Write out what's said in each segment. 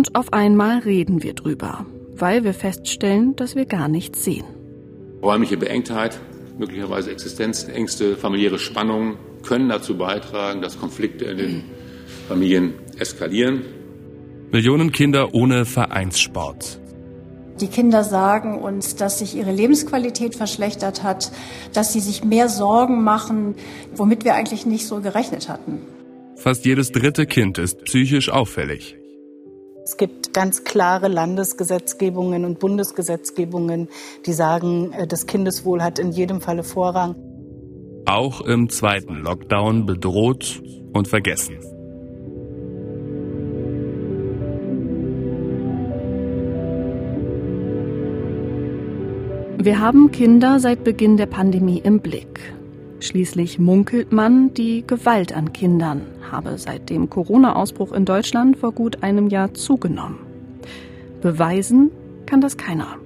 Und auf einmal reden wir drüber, weil wir feststellen, dass wir gar nichts sehen. Räumliche Beengtheit, möglicherweise Existenzängste, familiäre Spannungen können dazu beitragen, dass Konflikte in den Familien eskalieren. Millionen Kinder ohne Vereinssport. Die Kinder sagen uns, dass sich ihre Lebensqualität verschlechtert hat, dass sie sich mehr Sorgen machen, womit wir eigentlich nicht so gerechnet hatten. Fast jedes dritte Kind ist psychisch auffällig. Es gibt ganz klare Landesgesetzgebungen und Bundesgesetzgebungen, die sagen, äh, das Kindeswohl hat in jedem Falle Vorrang. Auch im zweiten Lockdown bedroht und vergessen. Wir haben Kinder seit Beginn der Pandemie im Blick. Schließlich munkelt man, die Gewalt an Kindern habe seit dem Corona-Ausbruch in Deutschland vor gut einem Jahr zugenommen. Beweisen kann das keiner.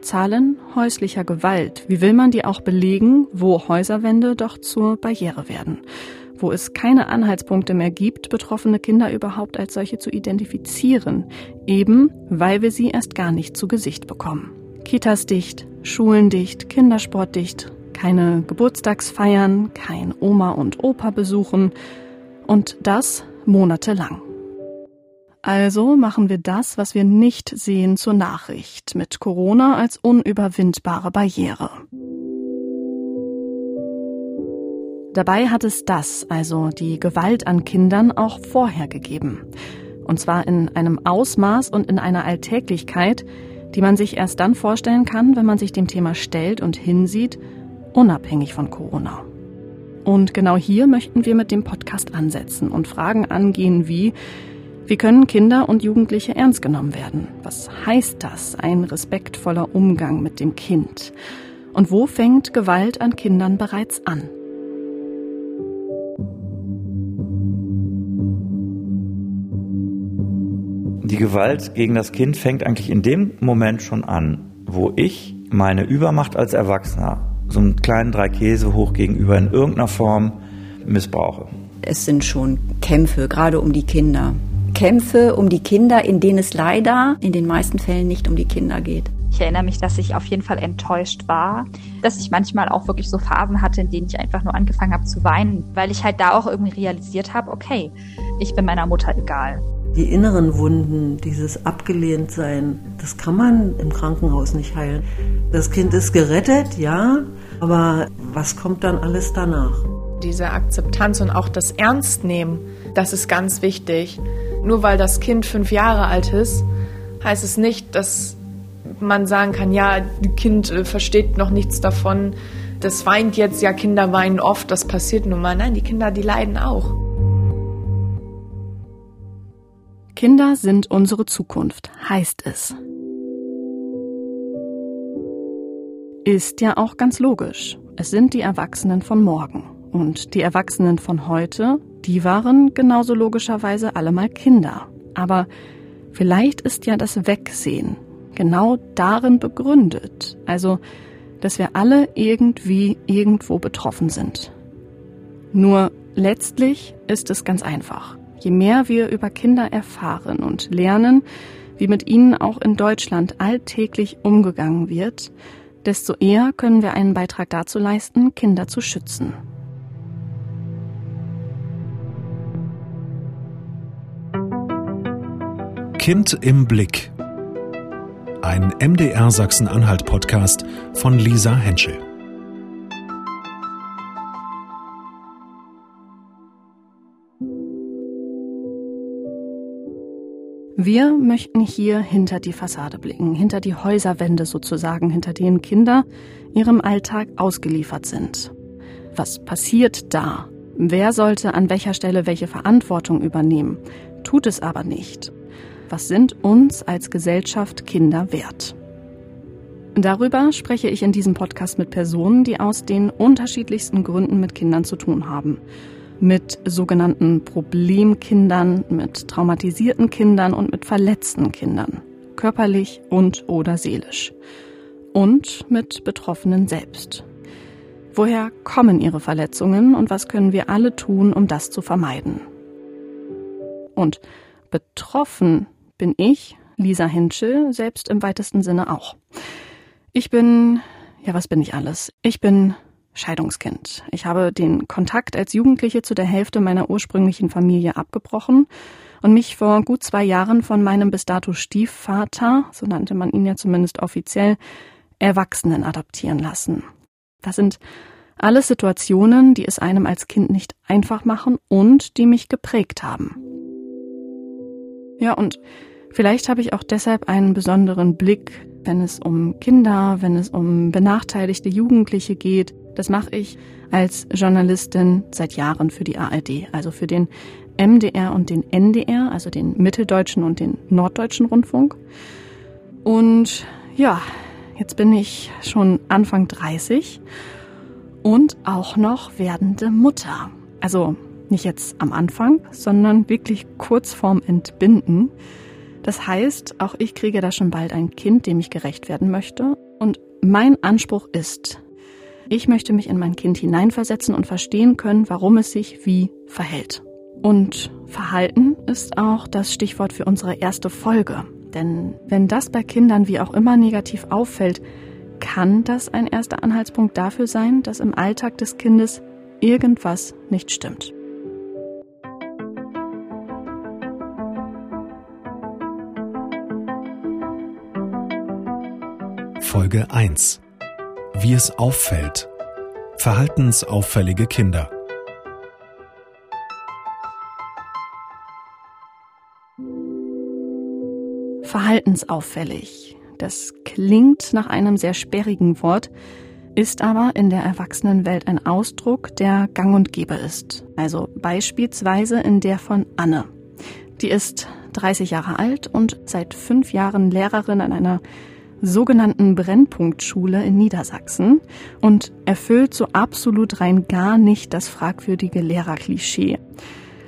Zahlen häuslicher Gewalt, wie will man die auch belegen, wo Häuserwände doch zur Barriere werden? Wo es keine Anhaltspunkte mehr gibt, betroffene Kinder überhaupt als solche zu identifizieren, eben weil wir sie erst gar nicht zu Gesicht bekommen. Kitas dicht, Schulen dicht, Kindersport dicht, keine Geburtstagsfeiern, kein Oma und Opa besuchen und das monatelang. Also machen wir das, was wir nicht sehen, zur Nachricht mit Corona als unüberwindbare Barriere. Dabei hat es das, also die Gewalt an Kindern, auch vorher gegeben. Und zwar in einem Ausmaß und in einer Alltäglichkeit, die man sich erst dann vorstellen kann, wenn man sich dem Thema stellt und hinsieht, unabhängig von Corona. Und genau hier möchten wir mit dem Podcast ansetzen und Fragen angehen wie, wie können Kinder und Jugendliche ernst genommen werden? Was heißt das, ein respektvoller Umgang mit dem Kind? Und wo fängt Gewalt an Kindern bereits an? Die Gewalt gegen das Kind fängt eigentlich in dem Moment schon an, wo ich meine Übermacht als Erwachsener, so einen kleinen drei Käse hoch gegenüber in irgendeiner Form missbrauche. Es sind schon Kämpfe, gerade um die Kinder. Kämpfe um die Kinder, in denen es leider in den meisten Fällen nicht um die Kinder geht. Ich erinnere mich, dass ich auf jeden Fall enttäuscht war, dass ich manchmal auch wirklich so Phasen hatte, in denen ich einfach nur angefangen habe zu weinen, weil ich halt da auch irgendwie realisiert habe, okay, ich bin meiner Mutter egal. Die inneren Wunden, dieses Abgelehntsein, das kann man im Krankenhaus nicht heilen. Das Kind ist gerettet, ja, aber was kommt dann alles danach? Diese Akzeptanz und auch das Ernstnehmen, das ist ganz wichtig. Nur weil das Kind fünf Jahre alt ist, heißt es nicht, dass man sagen kann, ja, das Kind äh, versteht noch nichts davon, das weint jetzt, ja, Kinder weinen oft, das passiert nun mal. Nein, die Kinder, die leiden auch. Kinder sind unsere Zukunft, heißt es. Ist ja auch ganz logisch. Es sind die Erwachsenen von morgen. Und die Erwachsenen von heute, die waren genauso logischerweise alle mal Kinder. Aber vielleicht ist ja das Wegsehen genau darin begründet. Also, dass wir alle irgendwie irgendwo betroffen sind. Nur letztlich ist es ganz einfach. Je mehr wir über Kinder erfahren und lernen, wie mit ihnen auch in Deutschland alltäglich umgegangen wird, desto eher können wir einen Beitrag dazu leisten, Kinder zu schützen. Kind im Blick. Ein MDR Sachsen-Anhalt Podcast von Lisa Henschel. Wir möchten hier hinter die Fassade blicken, hinter die Häuserwände sozusagen, hinter denen Kinder ihrem Alltag ausgeliefert sind. Was passiert da? Wer sollte an welcher Stelle welche Verantwortung übernehmen? Tut es aber nicht. Was sind uns als Gesellschaft Kinder wert? Darüber spreche ich in diesem Podcast mit Personen, die aus den unterschiedlichsten Gründen mit Kindern zu tun haben mit sogenannten Problemkindern, mit traumatisierten Kindern und mit verletzten Kindern, körperlich und oder seelisch. Und mit Betroffenen selbst. Woher kommen ihre Verletzungen und was können wir alle tun, um das zu vermeiden? Und betroffen bin ich, Lisa Henschel, selbst im weitesten Sinne auch. Ich bin, ja, was bin ich alles? Ich bin Scheidungskind. Ich habe den Kontakt als Jugendliche zu der Hälfte meiner ursprünglichen Familie abgebrochen und mich vor gut zwei Jahren von meinem bis dato Stiefvater, so nannte man ihn ja zumindest offiziell, Erwachsenen adoptieren lassen. Das sind alles Situationen, die es einem als Kind nicht einfach machen und die mich geprägt haben. Ja, und vielleicht habe ich auch deshalb einen besonderen Blick, wenn es um Kinder, wenn es um benachteiligte Jugendliche geht. Das mache ich als Journalistin seit Jahren für die ARD, also für den MDR und den NDR, also den Mitteldeutschen und den Norddeutschen Rundfunk. Und ja, jetzt bin ich schon Anfang 30 und auch noch werdende Mutter. Also nicht jetzt am Anfang, sondern wirklich kurz vorm Entbinden. Das heißt, auch ich kriege da schon bald ein Kind, dem ich gerecht werden möchte. Und mein Anspruch ist, ich möchte mich in mein Kind hineinversetzen und verstehen können, warum es sich wie verhält. Und Verhalten ist auch das Stichwort für unsere erste Folge. Denn wenn das bei Kindern wie auch immer negativ auffällt, kann das ein erster Anhaltspunkt dafür sein, dass im Alltag des Kindes irgendwas nicht stimmt. Folge 1 Wie es auffällt. Verhaltensauffällige Kinder. Verhaltensauffällig. Das klingt nach einem sehr sperrigen Wort, ist aber in der Erwachsenenwelt ein Ausdruck, der gang und gäbe ist. Also beispielsweise in der von Anne. Die ist 30 Jahre alt und seit fünf Jahren Lehrerin an einer sogenannten Brennpunktschule in Niedersachsen und erfüllt so absolut rein gar nicht das fragwürdige Lehrerklischee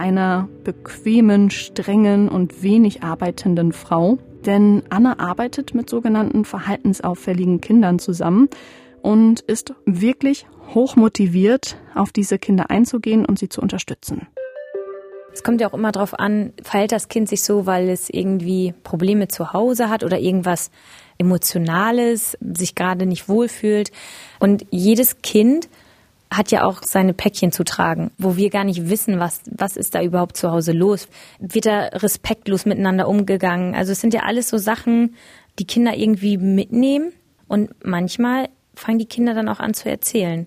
einer bequemen, strengen und wenig arbeitenden Frau. Denn Anne arbeitet mit sogenannten verhaltensauffälligen Kindern zusammen und ist wirklich hochmotiviert, auf diese Kinder einzugehen und sie zu unterstützen. Es kommt ja auch immer darauf an, verhält das Kind sich so, weil es irgendwie Probleme zu Hause hat oder irgendwas Emotionales, sich gerade nicht wohlfühlt. Und jedes Kind hat ja auch seine Päckchen zu tragen, wo wir gar nicht wissen, was, was ist da überhaupt zu Hause los. Wird da respektlos miteinander umgegangen? Also es sind ja alles so Sachen, die Kinder irgendwie mitnehmen und manchmal fangen die Kinder dann auch an zu erzählen.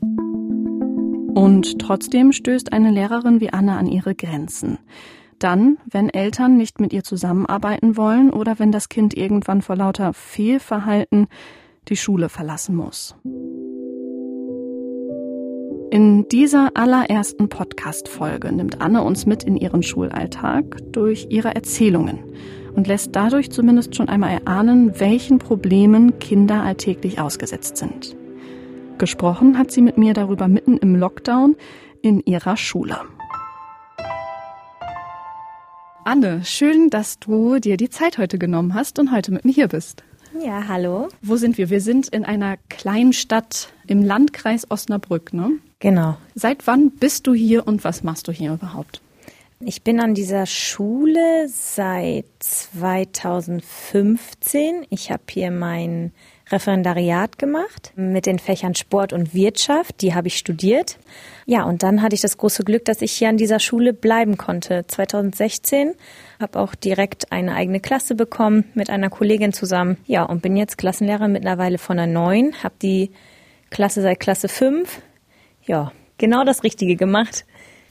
Und trotzdem stößt eine Lehrerin wie Anna an ihre Grenzen. Dann, wenn Eltern nicht mit ihr zusammenarbeiten wollen oder wenn das Kind irgendwann vor lauter Fehlverhalten die Schule verlassen muss. In dieser allerersten Podcast-Folge nimmt Anne uns mit in ihren Schulalltag durch ihre Erzählungen und lässt dadurch zumindest schon einmal erahnen, welchen Problemen Kinder alltäglich ausgesetzt sind. Gesprochen hat sie mit mir darüber mitten im Lockdown in ihrer Schule. Anne, schön, dass du dir die Zeit heute genommen hast und heute mit mir hier bist. Ja, hallo. Wo sind wir? Wir sind in einer kleinen Stadt im Landkreis Osnabrück, ne? Genau. Seit wann bist du hier und was machst du hier überhaupt? Ich bin an dieser Schule seit 2015. Ich habe hier mein Referendariat gemacht mit den Fächern Sport und Wirtschaft. Die habe ich studiert. Ja, und dann hatte ich das große Glück, dass ich hier an dieser Schule bleiben konnte. 2016 habe auch direkt eine eigene Klasse bekommen mit einer Kollegin zusammen. Ja, und bin jetzt Klassenlehrer mittlerweile von der 9, habe die Klasse seit Klasse 5 ja, genau das Richtige gemacht.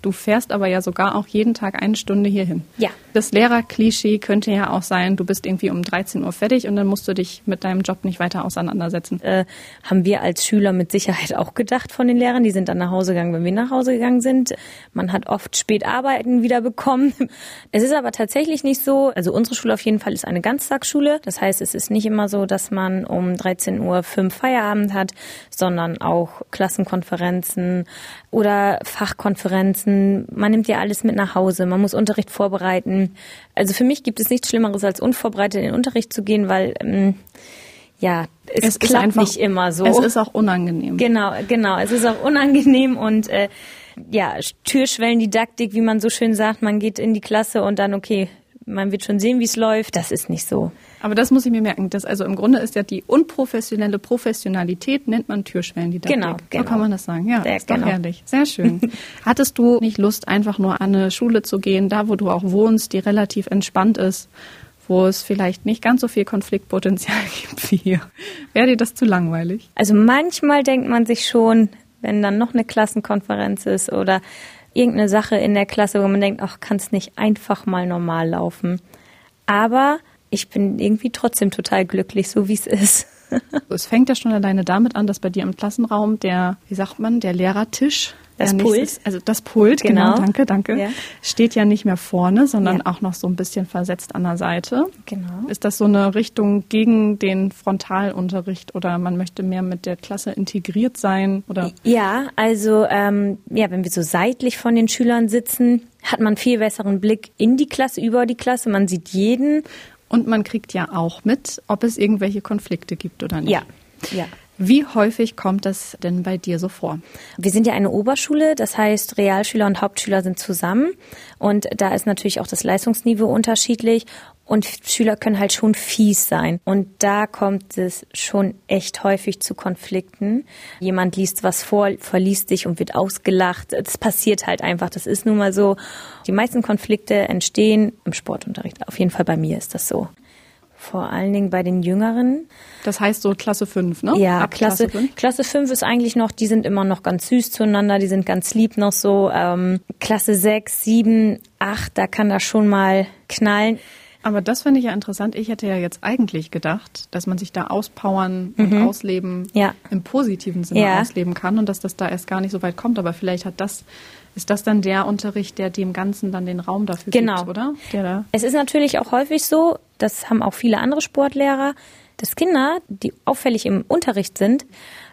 Du fährst aber ja sogar auch jeden Tag eine Stunde hierhin. Ja. Das Lehrerklischee könnte ja auch sein, du bist irgendwie um 13 Uhr fertig und dann musst du dich mit deinem Job nicht weiter auseinandersetzen. Äh, haben wir als Schüler mit Sicherheit auch gedacht von den Lehrern. Die sind dann nach Hause gegangen, wenn wir nach Hause gegangen sind. Man hat oft spät Arbeiten wieder bekommen. Es ist aber tatsächlich nicht so. Also unsere Schule auf jeden Fall ist eine Ganztagsschule. Das heißt, es ist nicht immer so, dass man um 13 Uhr fünf Feierabend hat, sondern auch Klassenkonferenzen oder Fachkonferenzen man nimmt ja alles mit nach Hause, man muss Unterricht vorbereiten. Also für mich gibt es nichts Schlimmeres, als unvorbereitet in den Unterricht zu gehen, weil ähm, ja, es, es klappt einfach, nicht immer so. Es ist auch unangenehm. Genau, genau. Es ist auch unangenehm und äh, ja, Türschwellendidaktik, wie man so schön sagt, man geht in die Klasse und dann, okay, man wird schon sehen, wie es läuft. Das ist nicht so. Aber das muss ich mir merken. Das also im Grunde ist ja die unprofessionelle Professionalität nennt man Türschwellen, die da Genau, genau. So kann man das sagen. Ja, Sehr ist doch genau. herrlich. Sehr schön. Hattest du nicht Lust, einfach nur an eine Schule zu gehen, da wo du auch wohnst, die relativ entspannt ist, wo es vielleicht nicht ganz so viel Konfliktpotenzial gibt wie hier? Wäre dir das zu langweilig? Also manchmal denkt man sich schon, wenn dann noch eine Klassenkonferenz ist oder irgendeine Sache in der Klasse, wo man denkt, ach, kann es nicht einfach mal normal laufen. Aber ich bin irgendwie trotzdem total glücklich, so wie es ist. Es fängt ja schon alleine damit an, dass bei dir im Klassenraum der, wie sagt man, der Lehrertisch, Das der Pult. nächstes- also das Pult, genau, Genau. danke, danke, Ja. steht ja nicht mehr vorne, sondern Ja. auch noch so ein bisschen versetzt an der Seite. Genau. Ist das so eine Richtung gegen den Frontalunterricht oder man möchte mehr mit der Klasse integriert sein oder? Ja, also ähm, ja, wenn wir so seitlich von den Schülern sitzen, hat man viel besseren Blick in die Klasse, über die Klasse. Man sieht jeden. Und man kriegt ja auch mit, ob es irgendwelche Konflikte gibt oder nicht. Ja, ja. Wie häufig kommt das denn bei dir so vor? Wir sind ja eine Oberschule, das heißt, Realschüler und Hauptschüler sind zusammen. Und da ist natürlich auch das Leistungsniveau unterschiedlich. Und Schüler können halt schon fies sein. Und da kommt es schon echt häufig zu Konflikten. Jemand liest was vor, verliest sich und wird ausgelacht. Das passiert halt einfach. Das ist nun mal so. Die meisten Konflikte entstehen im Sportunterricht. Auf jeden Fall bei mir ist das so. Vor allen Dingen bei den Jüngeren. Das heißt so Klasse 5, ne? Ja, Ab Klasse, fünf? Klasse 5 ist eigentlich noch, die sind immer noch ganz süß zueinander, die sind ganz lieb noch so. Ähm, Klasse 6, 7, 8, da kann das schon mal knallen. Aber das finde ich ja interessant. Ich hätte ja jetzt eigentlich gedacht, dass man sich da auspowern und Mhm. ausleben Ja. im positiven Sinne Ja. ausleben kann und dass das da erst gar nicht so weit kommt. Aber vielleicht hat das, ist das dann der Unterricht, der dem Ganzen dann den Raum dafür Genau. gibt, oder? Der da Es ist natürlich auch häufig so, das haben auch viele andere Sportlehrer, dass Kinder, die auffällig im Unterricht sind,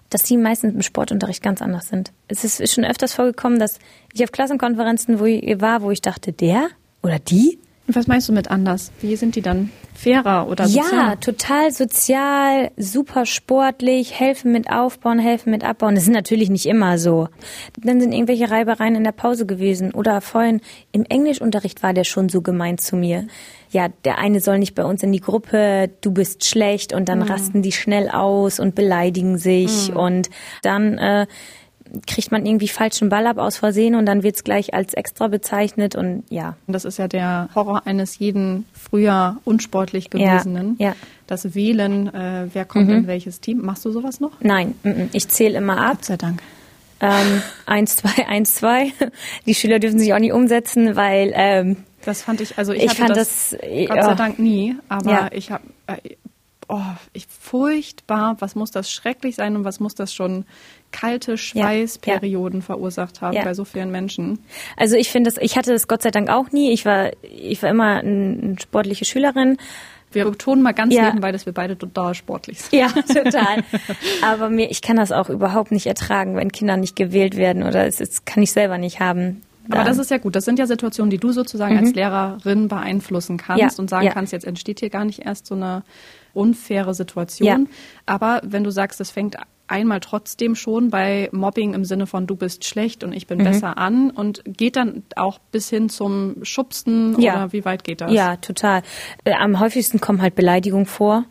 dass die meistens im Sportunterricht ganz anders sind. Es ist ist schon öfters vorgekommen, dass ich auf Klassenkonferenzen wo ich war, wo ich dachte, der oder die Was meinst du mit anders? Wie sind die dann? Fairer oder sozial? Ja, total sozial, super sportlich, helfen mit aufbauen, helfen mit abbauen. Das ist natürlich nicht immer so. Dann sind irgendwelche Reibereien in der Pause gewesen. Oder vorhin im Englischunterricht war der schon so gemeint zu mir. Ja, der eine soll nicht bei uns in die Gruppe, du bist schlecht und dann Mhm. rasten die schnell aus und beleidigen sich Mhm. und dann äh, kriegt man irgendwie falschen Ball ab aus Versehen und dann wird's gleich als extra bezeichnet und ja. Das ist ja der Horror eines jeden früher unsportlich Ja, gewesenen. ja. Das Wählen, äh, wer kommt Mhm. in welches Team. Machst du sowas noch? Nein, mm, mm, ich zähle immer ab. Gott sei Dank. Ähm, 1, 2, 1, 2. Die Schüler dürfen sich auch nicht umsetzen, weil ähm, Das fand ich, also ich, Ich hatte fand das, das, äh, Gott sei oh. Dank nie, aber Ja. ich habe, äh, oh, ich furchtbar, was muss das schrecklich sein und was muss das schon kalte Schweißperioden verursacht haben Ja. bei so vielen Menschen. Also ich finde das, ich hatte das Gott sei Dank auch nie. Ich war, ich war immer eine sportliche Schülerin. Wir betonen mal ganz Ja. nebenbei, dass wir beide total sportlich sind. Ja, total. Aber mir, ich kann das auch überhaupt nicht ertragen, wenn Kinder nicht gewählt werden oder es, es kann ich selber nicht haben. Aber Dann- das ist ja gut. Das sind ja Situationen, die du sozusagen Mhm. als Lehrerin beeinflussen kannst Ja, und sagen ja. kannst, jetzt entsteht hier gar nicht erst so eine unfaire Situation. Ja. Aber wenn du sagst, es fängt einmal trotzdem schon bei Mobbing im Sinne von du bist schlecht und ich bin Mhm. besser an und geht dann auch bis hin zum Schubsen Ja. oder wie weit geht das? Ja, total. Äh, Am häufigsten kommen halt Beleidigungen vor.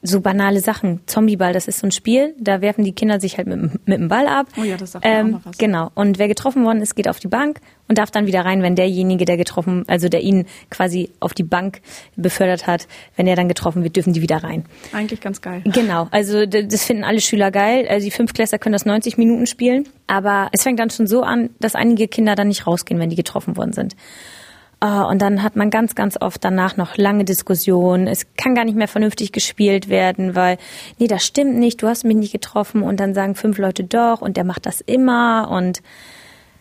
So banale Sachen. Zombieball, das ist so ein Spiel. Da werfen die Kinder sich halt mit, dem- mit dem Ball ab. Oh ja, das sagt mir auch Ähm, noch was. genau. Und wer getroffen worden ist, geht auf die Bank und darf dann wieder rein, wenn derjenige, der getroffen, also der ihn quasi auf die Bank befördert hat, wenn er dann getroffen wird, dürfen die wieder rein. Eigentlich ganz geil. Genau, also das finden alle Schüler geil. Also die Fünftklässler können das 90 Minuten spielen. Aber es fängt dann schon so an, dass einige Kinder dann nicht rausgehen, wenn die getroffen worden sind. Ah, Und dann hat man ganz, ganz oft danach noch lange Diskussionen. Es kann gar nicht mehr vernünftig gespielt werden, weil, nee, das stimmt nicht, du hast mich nicht getroffen. Und dann sagen fünf Leute doch und der macht das immer. Und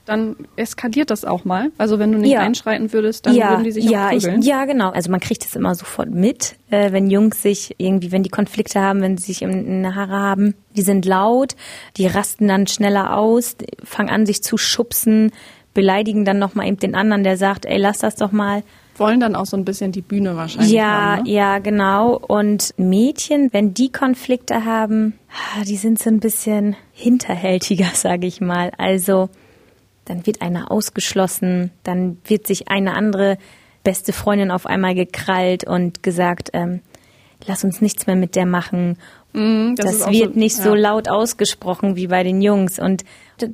Dann eskaliert das auch mal. Also wenn du nicht Ja. einschreiten würdest, dann ja, würden die sich ja, auch ich, prügeln. ja, genau. Also man kriegt es immer sofort mit, äh, wenn Jungs sich irgendwie, wenn die Konflikte haben, wenn sie sich in, in die Haare haben. Die sind laut, die rasten dann schneller aus, fangen an, sich zu schubsen, beleidigen dann nochmal eben den anderen, der sagt, ey, lass das doch mal. Wollen dann auch so ein bisschen die Bühne wahrscheinlich Ja, haben. Ne? ja, genau. Und Mädchen, wenn die Konflikte haben, ah, die sind so ein bisschen hinterhältiger, sage ich mal. Also dann wird einer ausgeschlossen, dann wird sich eine andere beste Freundin auf einmal gekrallt und gesagt, ähm, lass uns nichts mehr mit der machen. Mm, das, das wird so, nicht ja. so laut ausgesprochen wie bei den Jungs. Und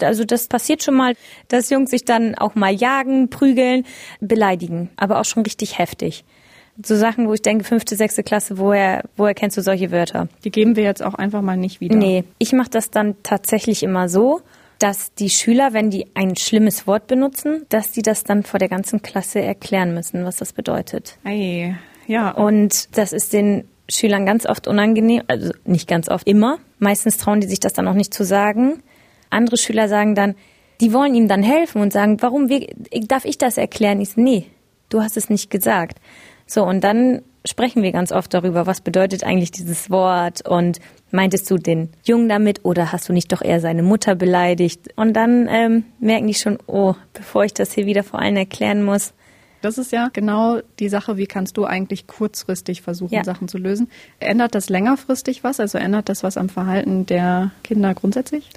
also das passiert schon mal, dass Jungs sich dann auch mal jagen, prügeln, beleidigen, aber auch schon richtig heftig. So Sachen, wo ich denke, fünfte, sechste Klasse, woher, woher kennst du solche Wörter? Die geben wir jetzt auch einfach mal nicht wieder. Nee, ich mache das dann tatsächlich immer so, dass die Schüler, wenn die ein schlimmes Wort benutzen, dass die das dann vor der ganzen Klasse erklären müssen, was das bedeutet. Ei, ja. Und das ist den Schülern ganz oft unangenehm, also nicht ganz oft, immer. Meistens trauen die sich das dann auch nicht zu sagen. Andere Schüler sagen dann, die wollen ihm dann helfen und sagen, warum darf ich das erklären? Ich so, nee, du hast es nicht gesagt. So, und dann sprechen wir ganz oft darüber, was bedeutet eigentlich dieses Wort und meintest du den Jungen damit oder hast du nicht doch eher seine Mutter beleidigt? Und dann ähm, merken die schon, oh, bevor ich das hier wieder vor allen erklären muss, das ist ja genau die Sache, wie kannst du eigentlich kurzfristig versuchen, ja. Sachen zu lösen. Ändert das längerfristig was? Also ändert das was am Verhalten der Kinder grundsätzlich?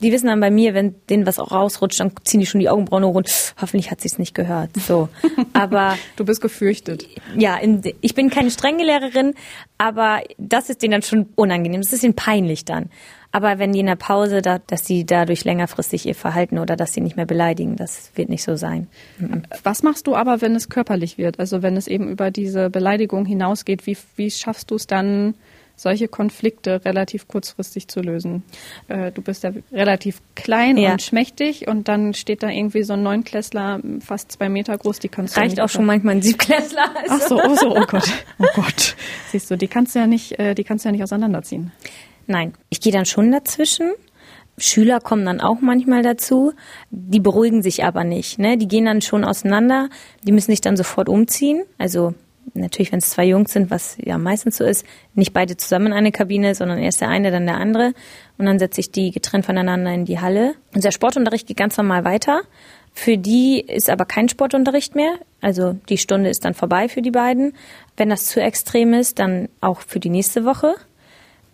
Die wissen dann bei mir, wenn denen was auch rausrutscht, dann ziehen die schon die Augenbrauen hoch und hoffentlich hat sie es nicht gehört. So, aber du bist gefürchtet. Ja, in, ich bin keine strenge Lehrerin, aber das ist denen dann schon unangenehm. Das ist ihnen peinlich dann. Aber wenn die in der Pause, da, dass sie dadurch längerfristig ihr Verhalten oder dass sie nicht mehr beleidigen, das wird nicht so sein. Was machst du aber, wenn es körperlich wird? Also wenn es eben über diese Beleidigung hinausgeht, wie, wie schaffst du es dann, solche Konflikte relativ kurzfristig zu lösen. Äh, du bist ja relativ klein ja. und schmächtig und dann steht da irgendwie so ein Neunklässler, fast zwei Meter groß, die kannst Reicht du auch schon manchmal ein Siebklässler. Also. Ach so, oh so, oh Gott, oh Gott. Siehst du, die kannst du ja nicht, äh, die kannst du ja nicht auseinanderziehen. Nein, ich gehe dann schon dazwischen. Schüler kommen dann auch manchmal dazu. Die beruhigen sich aber nicht. Ne? Die gehen dann schon auseinander. Die müssen sich dann sofort umziehen. Also natürlich, wenn es zwei Jungs sind, was ja meistens so ist, nicht beide zusammen in eine Kabine, sondern erst der eine, dann der andere. Und dann setze ich die getrennt voneinander in die Halle. Unser Sportunterricht geht ganz normal weiter. Für die ist aber kein Sportunterricht mehr. Also die Stunde ist dann vorbei für die beiden. Wenn das zu extrem ist, dann auch für die nächste Woche.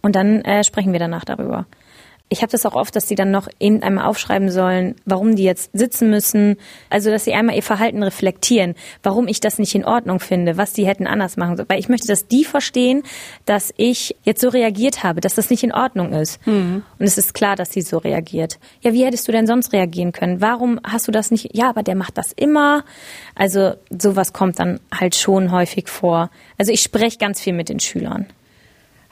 Und dann äh, sprechen wir danach darüber. Ich habe das auch oft, dass sie dann noch eben einmal aufschreiben sollen, warum die jetzt sitzen müssen. Also, dass sie einmal ihr Verhalten reflektieren, warum ich das nicht in Ordnung finde, was die hätten anders machen sollen. Weil ich möchte, dass die verstehen, dass ich jetzt so reagiert habe, dass das nicht in Ordnung ist. Mhm. Und es ist klar, dass sie so reagiert. Ja, wie hättest du denn sonst reagieren können? Warum hast du das nicht? Ja, aber der macht das immer. Also, sowas kommt dann halt schon häufig vor. Also, ich spreche ganz viel mit den Schülern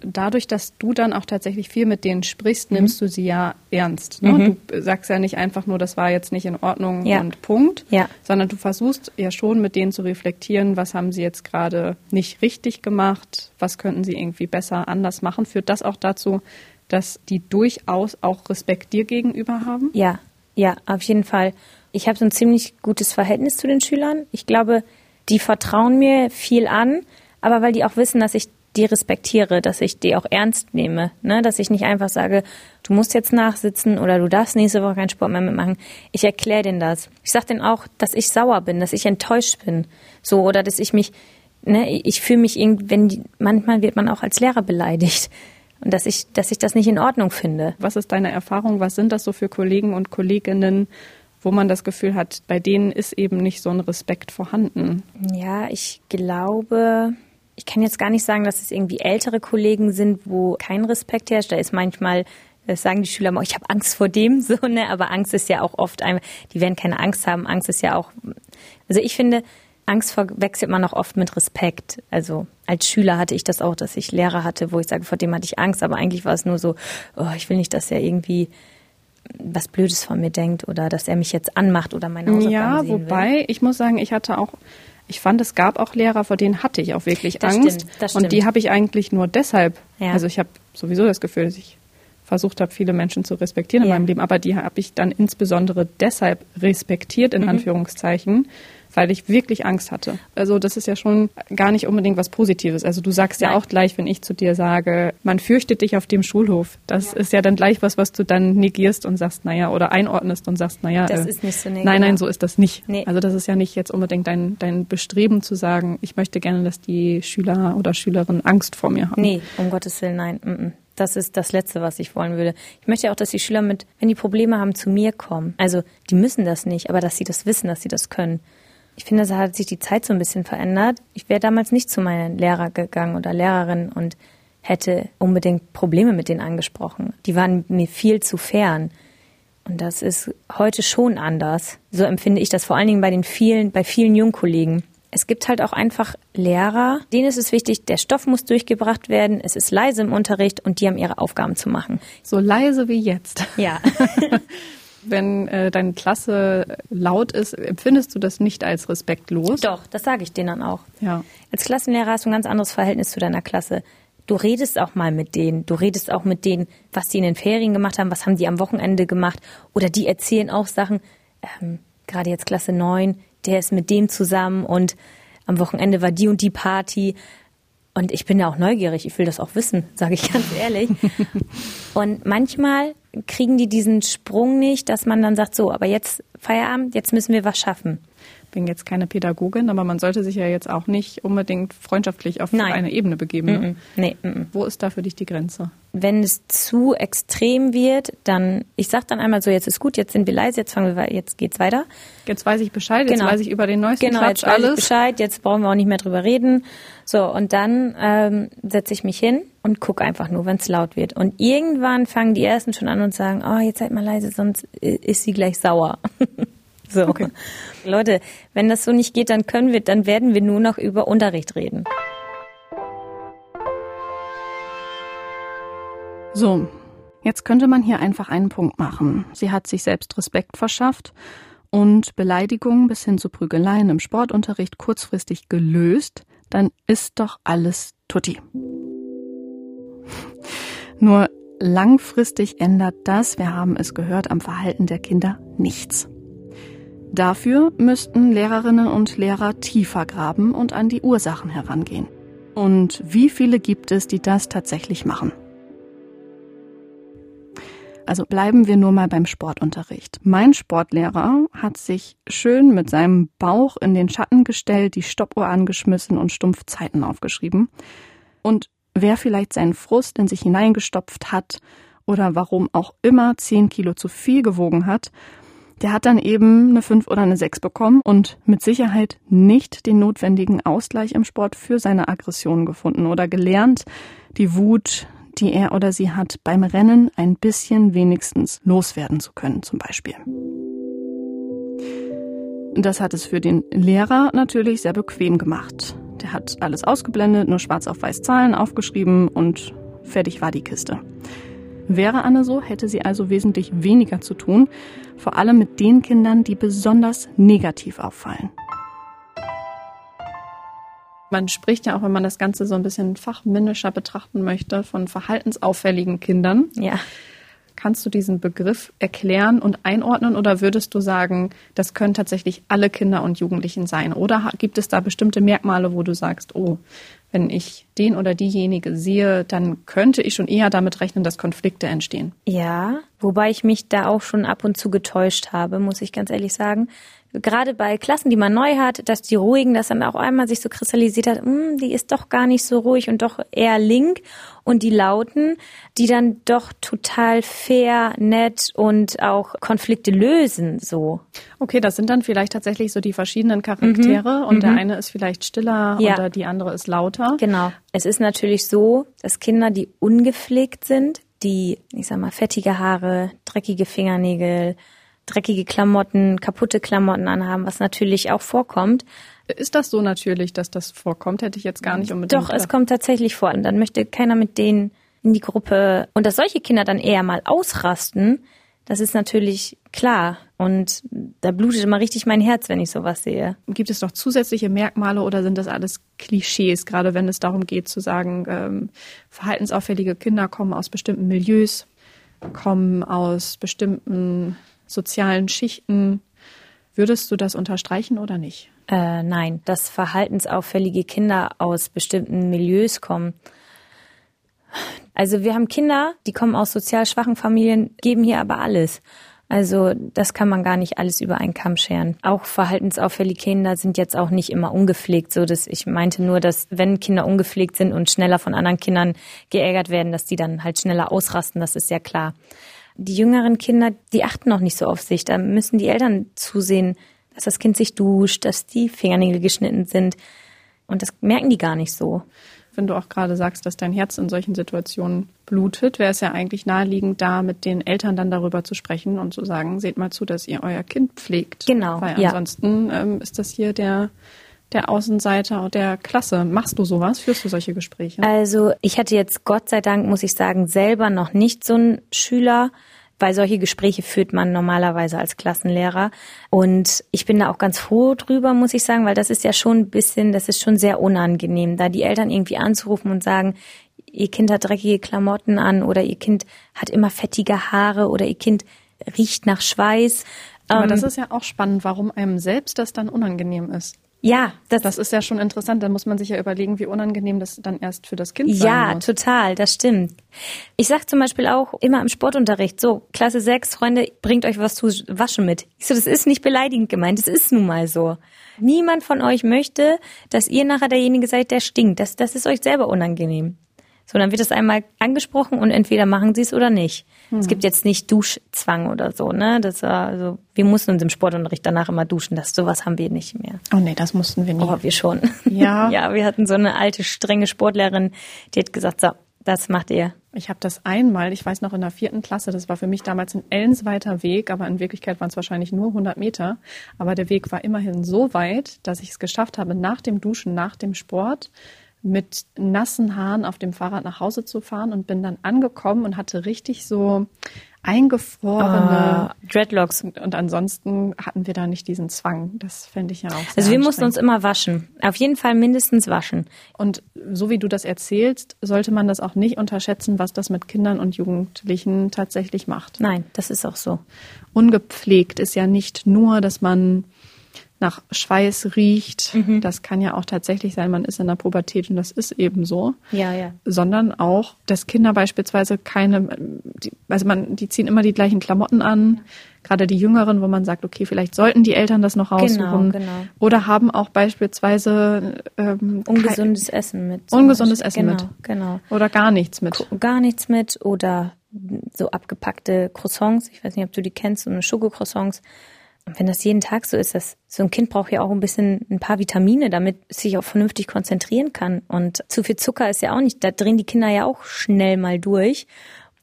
dadurch, dass du dann auch tatsächlich viel mit denen sprichst, mhm. nimmst du sie ja ernst. Ne? Mhm. Du sagst ja nicht einfach nur, das war jetzt nicht in Ordnung ja. und Punkt, ja. sondern du versuchst ja schon mit denen zu reflektieren, was haben sie jetzt gerade nicht richtig gemacht, was könnten sie irgendwie besser anders machen. Führt das auch dazu, dass die durchaus auch Respekt dir gegenüber haben? Ja, ja, auf jeden Fall. Ich habe so ein ziemlich gutes Verhältnis zu den Schülern. Ich glaube, die vertrauen mir viel an, aber weil die auch wissen, dass ich die respektiere, dass ich die auch ernst nehme, ne? dass ich nicht einfach sage, du musst jetzt nachsitzen oder du darfst nächste Woche keinen Sport mehr mitmachen. Ich erkläre denen das. Ich sage denen auch, dass ich sauer bin, dass ich enttäuscht bin, so oder dass ich mich, ne, ich fühle mich irgendwie, wenn die, manchmal wird man auch als Lehrer beleidigt und dass ich, dass ich das nicht in Ordnung finde. Was ist deine Erfahrung? Was sind das so für Kollegen und Kolleginnen? wo man das Gefühl hat, bei denen ist eben nicht so ein Respekt vorhanden. Ja, ich glaube, ich kann jetzt gar nicht sagen, dass es irgendwie ältere Kollegen sind, wo kein Respekt herrscht. Da ist manchmal, das sagen die Schüler immer, ich habe Angst vor dem, so, ne? Aber Angst ist ja auch oft einfach, die werden keine Angst haben. Angst ist ja auch, also ich finde, Angst verwechselt man auch oft mit Respekt. Also als Schüler hatte ich das auch, dass ich Lehrer hatte, wo ich sage, vor dem hatte ich Angst, aber eigentlich war es nur so, oh, ich will nicht, dass er irgendwie was Blödes von mir denkt oder dass er mich jetzt anmacht oder meine Hausaufgaben Ja, wobei, will. ich muss sagen, ich hatte auch ich fand, es gab auch Lehrer, vor denen hatte ich auch wirklich das Angst. Stimmt, das stimmt. Und die habe ich eigentlich nur deshalb. Ja. Also ich habe sowieso das Gefühl, dass ich versucht habe, viele Menschen zu respektieren in ja. meinem Leben, aber die habe ich dann insbesondere deshalb respektiert, in mhm. Anführungszeichen, weil ich wirklich Angst hatte. Also das ist ja schon gar nicht unbedingt was Positives. Also du sagst Nein. ja auch gleich, wenn ich zu dir sage, man fürchtet dich auf dem Schulhof. Das ja. ist ja dann gleich was, was du dann negierst und sagst, naja, oder einordnest und sagst, naja. Das äh, ist nicht so nee, Nein, nein, so ist das nicht. Nee. Also das ist ja nicht jetzt unbedingt dein, dein Bestreben zu sagen, ich möchte gerne, dass die Schüler oder Schülerinnen Angst vor mir haben. Nee, um Gottes Willen, nein. Mm -mm. Das ist das Letzte, was ich wollen würde. Ich möchte auch, dass die Schüler mit, wenn die Probleme haben, zu mir kommen. Also die müssen das nicht, aber dass sie das wissen, dass sie das können. Ich finde, da hat sich die Zeit so ein bisschen verändert. Ich wäre damals nicht zu meinen Lehrer gegangen oder Lehrerin und hätte unbedingt Probleme mit denen angesprochen. Die waren mir viel zu fern. Und das ist heute schon anders. So empfinde ich das vor allen Dingen bei den vielen, bei vielen Jungkollegen. Es gibt halt auch einfach Lehrer, denen ist es wichtig, der Stoff muss durchgebracht werden, es ist leise im Unterricht und die haben ihre Aufgaben zu machen. So leise wie jetzt. Ja. Wenn äh, deine Klasse laut ist, empfindest du das nicht als respektlos? Doch, das sage ich denen dann auch. Ja. Als Klassenlehrer hast du ein ganz anderes Verhältnis zu deiner Klasse. Du redest auch mal mit denen. Du redest auch mit denen, was die in den Ferien gemacht haben, was haben die am Wochenende gemacht. Oder die erzählen auch Sachen, ähm, gerade jetzt Klasse 9, der ist mit dem zusammen und am Wochenende war die und die Party. Und ich bin ja auch neugierig, ich will das auch wissen, sage ich ganz ehrlich. und manchmal kriegen die diesen Sprung nicht, dass man dann sagt, so, aber jetzt Feierabend, jetzt müssen wir was schaffen bin jetzt keine Pädagogin, aber man sollte sich ja jetzt auch nicht unbedingt freundschaftlich auf Nein. eine Ebene begeben. Ne? Mm. Nee, mm Wo ist da für dich die Grenze? Wenn es zu extrem wird, dann, ich sag dann einmal so, jetzt ist gut, jetzt sind wir leise, jetzt fangen wir, jetzt geht's weiter. Jetzt weiß ich Bescheid, jetzt Genau. weiß ich über den neuesten Genau, Klatsch jetzt weiß ich alles. Bescheid, jetzt brauchen wir auch nicht mehr drüber reden. So, und dann ähm, setze ich mich hin und gucke einfach nur, wenn es laut wird. Und irgendwann fangen die Ersten schon an und sagen, oh, jetzt seid mal leise, sonst ist sie gleich sauer. so. Okay. Leute, wenn das so nicht geht, dann können wir, dann werden wir nur noch über Unterricht reden. So, jetzt könnte man hier einfach einen Punkt machen. Sie hat sich selbst Respekt verschafft und Beleidigungen bis hin zu Prügeleien im Sportunterricht kurzfristig gelöst, dann ist doch alles tutti. Nur langfristig ändert das, wir haben es gehört, am Verhalten der Kinder nichts. Dafür müssten Lehrerinnen und Lehrer tiefer graben und an die Ursachen herangehen. Und wie viele gibt es, die das tatsächlich machen? Also bleiben wir nur mal beim Sportunterricht. Mein Sportlehrer hat sich schön mit seinem Bauch in den Schatten gestellt, die Stoppuhr angeschmissen und stumpf Zeiten aufgeschrieben. Und wer vielleicht seinen Frust in sich hineingestopft hat oder warum auch immer 10 Kilo zu viel gewogen hat, der hat dann eben eine 5 oder eine 6 bekommen und mit Sicherheit nicht den notwendigen Ausgleich im Sport für seine Aggressionen gefunden oder gelernt, die Wut, die er oder sie hat, beim Rennen ein bisschen wenigstens loswerden zu können, zum Beispiel. Das hat es für den Lehrer natürlich sehr bequem gemacht. Der hat alles ausgeblendet, nur schwarz auf weiß Zahlen aufgeschrieben und fertig war die Kiste. Wäre Anne so, hätte sie also wesentlich weniger zu tun, vor allem mit den Kindern, die besonders negativ auffallen. Man spricht ja auch, wenn man das Ganze so ein bisschen fachmännischer betrachten möchte, von verhaltensauffälligen Kindern. Ja. Kannst du diesen Begriff erklären und einordnen oder würdest du sagen, das können tatsächlich alle Kinder und Jugendlichen sein? Oder gibt es da bestimmte Merkmale, wo du sagst, oh, wenn ich den oder diejenige sehe, dann könnte ich schon eher damit rechnen, dass Konflikte entstehen? Ja, wobei ich mich da auch schon ab und zu getäuscht habe, muss ich ganz ehrlich sagen. Gerade bei Klassen, die man neu hat, dass die ruhigen, dass dann auch einmal sich so kristallisiert hat, "Hm, die ist doch gar nicht so ruhig und doch eher link. Und die lauten, die dann doch total fair, nett und auch Konflikte lösen, so. Okay, das sind dann vielleicht tatsächlich so die verschiedenen Charaktere Mhm, und der mhm. eine ist vielleicht stiller Ja. oder die andere ist lauter. Genau. Es ist natürlich so, dass Kinder, die ungepflegt sind, die, ich sag mal, fettige Haare, dreckige Fingernägel, dreckige Klamotten, kaputte Klamotten anhaben, was natürlich auch vorkommt. Ist das so natürlich, dass das vorkommt? Hätte ich jetzt gar nicht unbedingt. Doch, es kommt tatsächlich vor. Und dann möchte keiner mit denen in die Gruppe. Und dass solche Kinder dann eher mal ausrasten, das ist natürlich klar. Und da blutet immer richtig mein Herz, wenn ich sowas sehe. Gibt es noch zusätzliche Merkmale oder sind das alles Klischees, gerade wenn es darum geht zu sagen, ähm, verhaltensauffällige Kinder kommen aus bestimmten Milieus, kommen aus bestimmten sozialen Schichten. Würdest du das unterstreichen oder nicht? Äh, nein, dass verhaltensauffällige Kinder aus bestimmten Milieus kommen. Also wir haben Kinder, die kommen aus sozial schwachen Familien, geben hier aber alles. Also das kann man gar nicht alles über einen Kamm scheren. Auch verhaltensauffällige Kinder sind jetzt auch nicht immer ungepflegt. So dass ich meinte nur, dass wenn Kinder ungepflegt sind und schneller von anderen Kindern geärgert werden, dass die dann halt schneller ausrasten. Das ist ja klar. Die jüngeren Kinder, die achten noch nicht so auf sich. Da müssen die Eltern zusehen, dass das Kind sich duscht, dass die Fingernägel geschnitten sind. Und das merken die gar nicht so. Wenn du auch gerade sagst, dass dein Herz in solchen Situationen blutet, wäre es ja eigentlich naheliegend, da mit den Eltern dann darüber zu sprechen und zu sagen, seht mal zu, dass ihr euer Kind pflegt. Genau. Weil ja. ansonsten ähm, ist das hier der der Außenseiter der Klasse. Machst du sowas? Führst du solche Gespräche? Also ich hatte jetzt Gott sei Dank, muss ich sagen, selber noch nicht so einen Schüler, weil solche Gespräche führt man normalerweise als Klassenlehrer. Und ich bin da auch ganz froh drüber, muss ich sagen, weil das ist ja schon ein bisschen, das ist schon sehr unangenehm, da die Eltern irgendwie anzurufen und sagen, ihr Kind hat dreckige Klamotten an oder ihr Kind hat immer fettige Haare oder ihr Kind riecht nach Schweiß. Aber Ähm, das ist ja auch spannend, warum einem selbst das dann unangenehm ist. Ja, das, Das ist ja schon interessant. Da muss man sich ja überlegen, wie unangenehm das dann erst für das Kind sein Ja, total, das stimmt. Ich sag zum Beispiel auch immer im Sportunterricht, so, Klasse 6, Freunde, bringt euch was zu waschen mit. Ich so, das ist nicht beleidigend gemeint, das ist nun mal so. Niemand von euch möchte, dass ihr nachher derjenige seid, der stinkt. Das, das ist euch selber unangenehm. So, dann wird das einmal angesprochen und entweder machen sie es oder nicht. Es gibt jetzt nicht Duschzwang oder so, ne? Das war, also, wir mussten uns im Sportunterricht danach immer duschen. Das, sowas haben wir nicht mehr. Oh nee, das mussten wir nie. Oh, wir schon. Ja. ja, wir hatten so eine alte, strenge Sportlehrerin, die hat gesagt, so, das macht ihr. Ich habe das einmal, ich weiß noch in der vierten Klasse, das war für mich damals ein ellensweiter Weg, aber in Wirklichkeit waren es wahrscheinlich nur 100 Meter. Aber der Weg war immerhin so weit, dass ich es geschafft habe, nach dem Duschen, nach dem Sport mit nassen Haaren auf dem Fahrrad nach Hause zu fahren und bin dann angekommen und hatte richtig so eingefrorene Ah, Dreadlocks. Und ansonsten hatten wir da nicht diesen Zwang. Das fände ich ja auch sehr Also wir mussten uns immer waschen. Auf jeden Fall mindestens waschen. Und so wie du das erzählst, sollte man das auch nicht unterschätzen, was das mit Kindern und Jugendlichen tatsächlich macht. Nein, das ist auch so. Ungepflegt ist ja nicht nur, dass man nach Schweiß riecht. Das kann ja auch tatsächlich sein, man ist in der Pubertät und das ist eben so. Ja, ja. Sondern auch, dass Kinder beispielsweise keine, die- also man, die ziehen immer die gleichen Klamotten an. Gerade die Jüngeren, wo man sagt, okay, vielleicht sollten die Eltern das noch raussuchen. genau. Oder haben auch beispielsweise ähm, Ungesundes Essen mit. Ungesundes Beispiel. Essen genau, mit. Genau. Oder gar nichts mit. Gar nichts mit oder so abgepackte Croissants. Ich weiß nicht, ob du die kennst, so eine Schokocroissants. Und wenn das jeden Tag so ist, das, so ein Kind braucht ja auch ein bisschen ein paar Vitamine, damit es sich auch vernünftig konzentrieren kann. Und zu viel Zucker ist ja auch nicht, da drehen die Kinder ja auch schnell mal durch.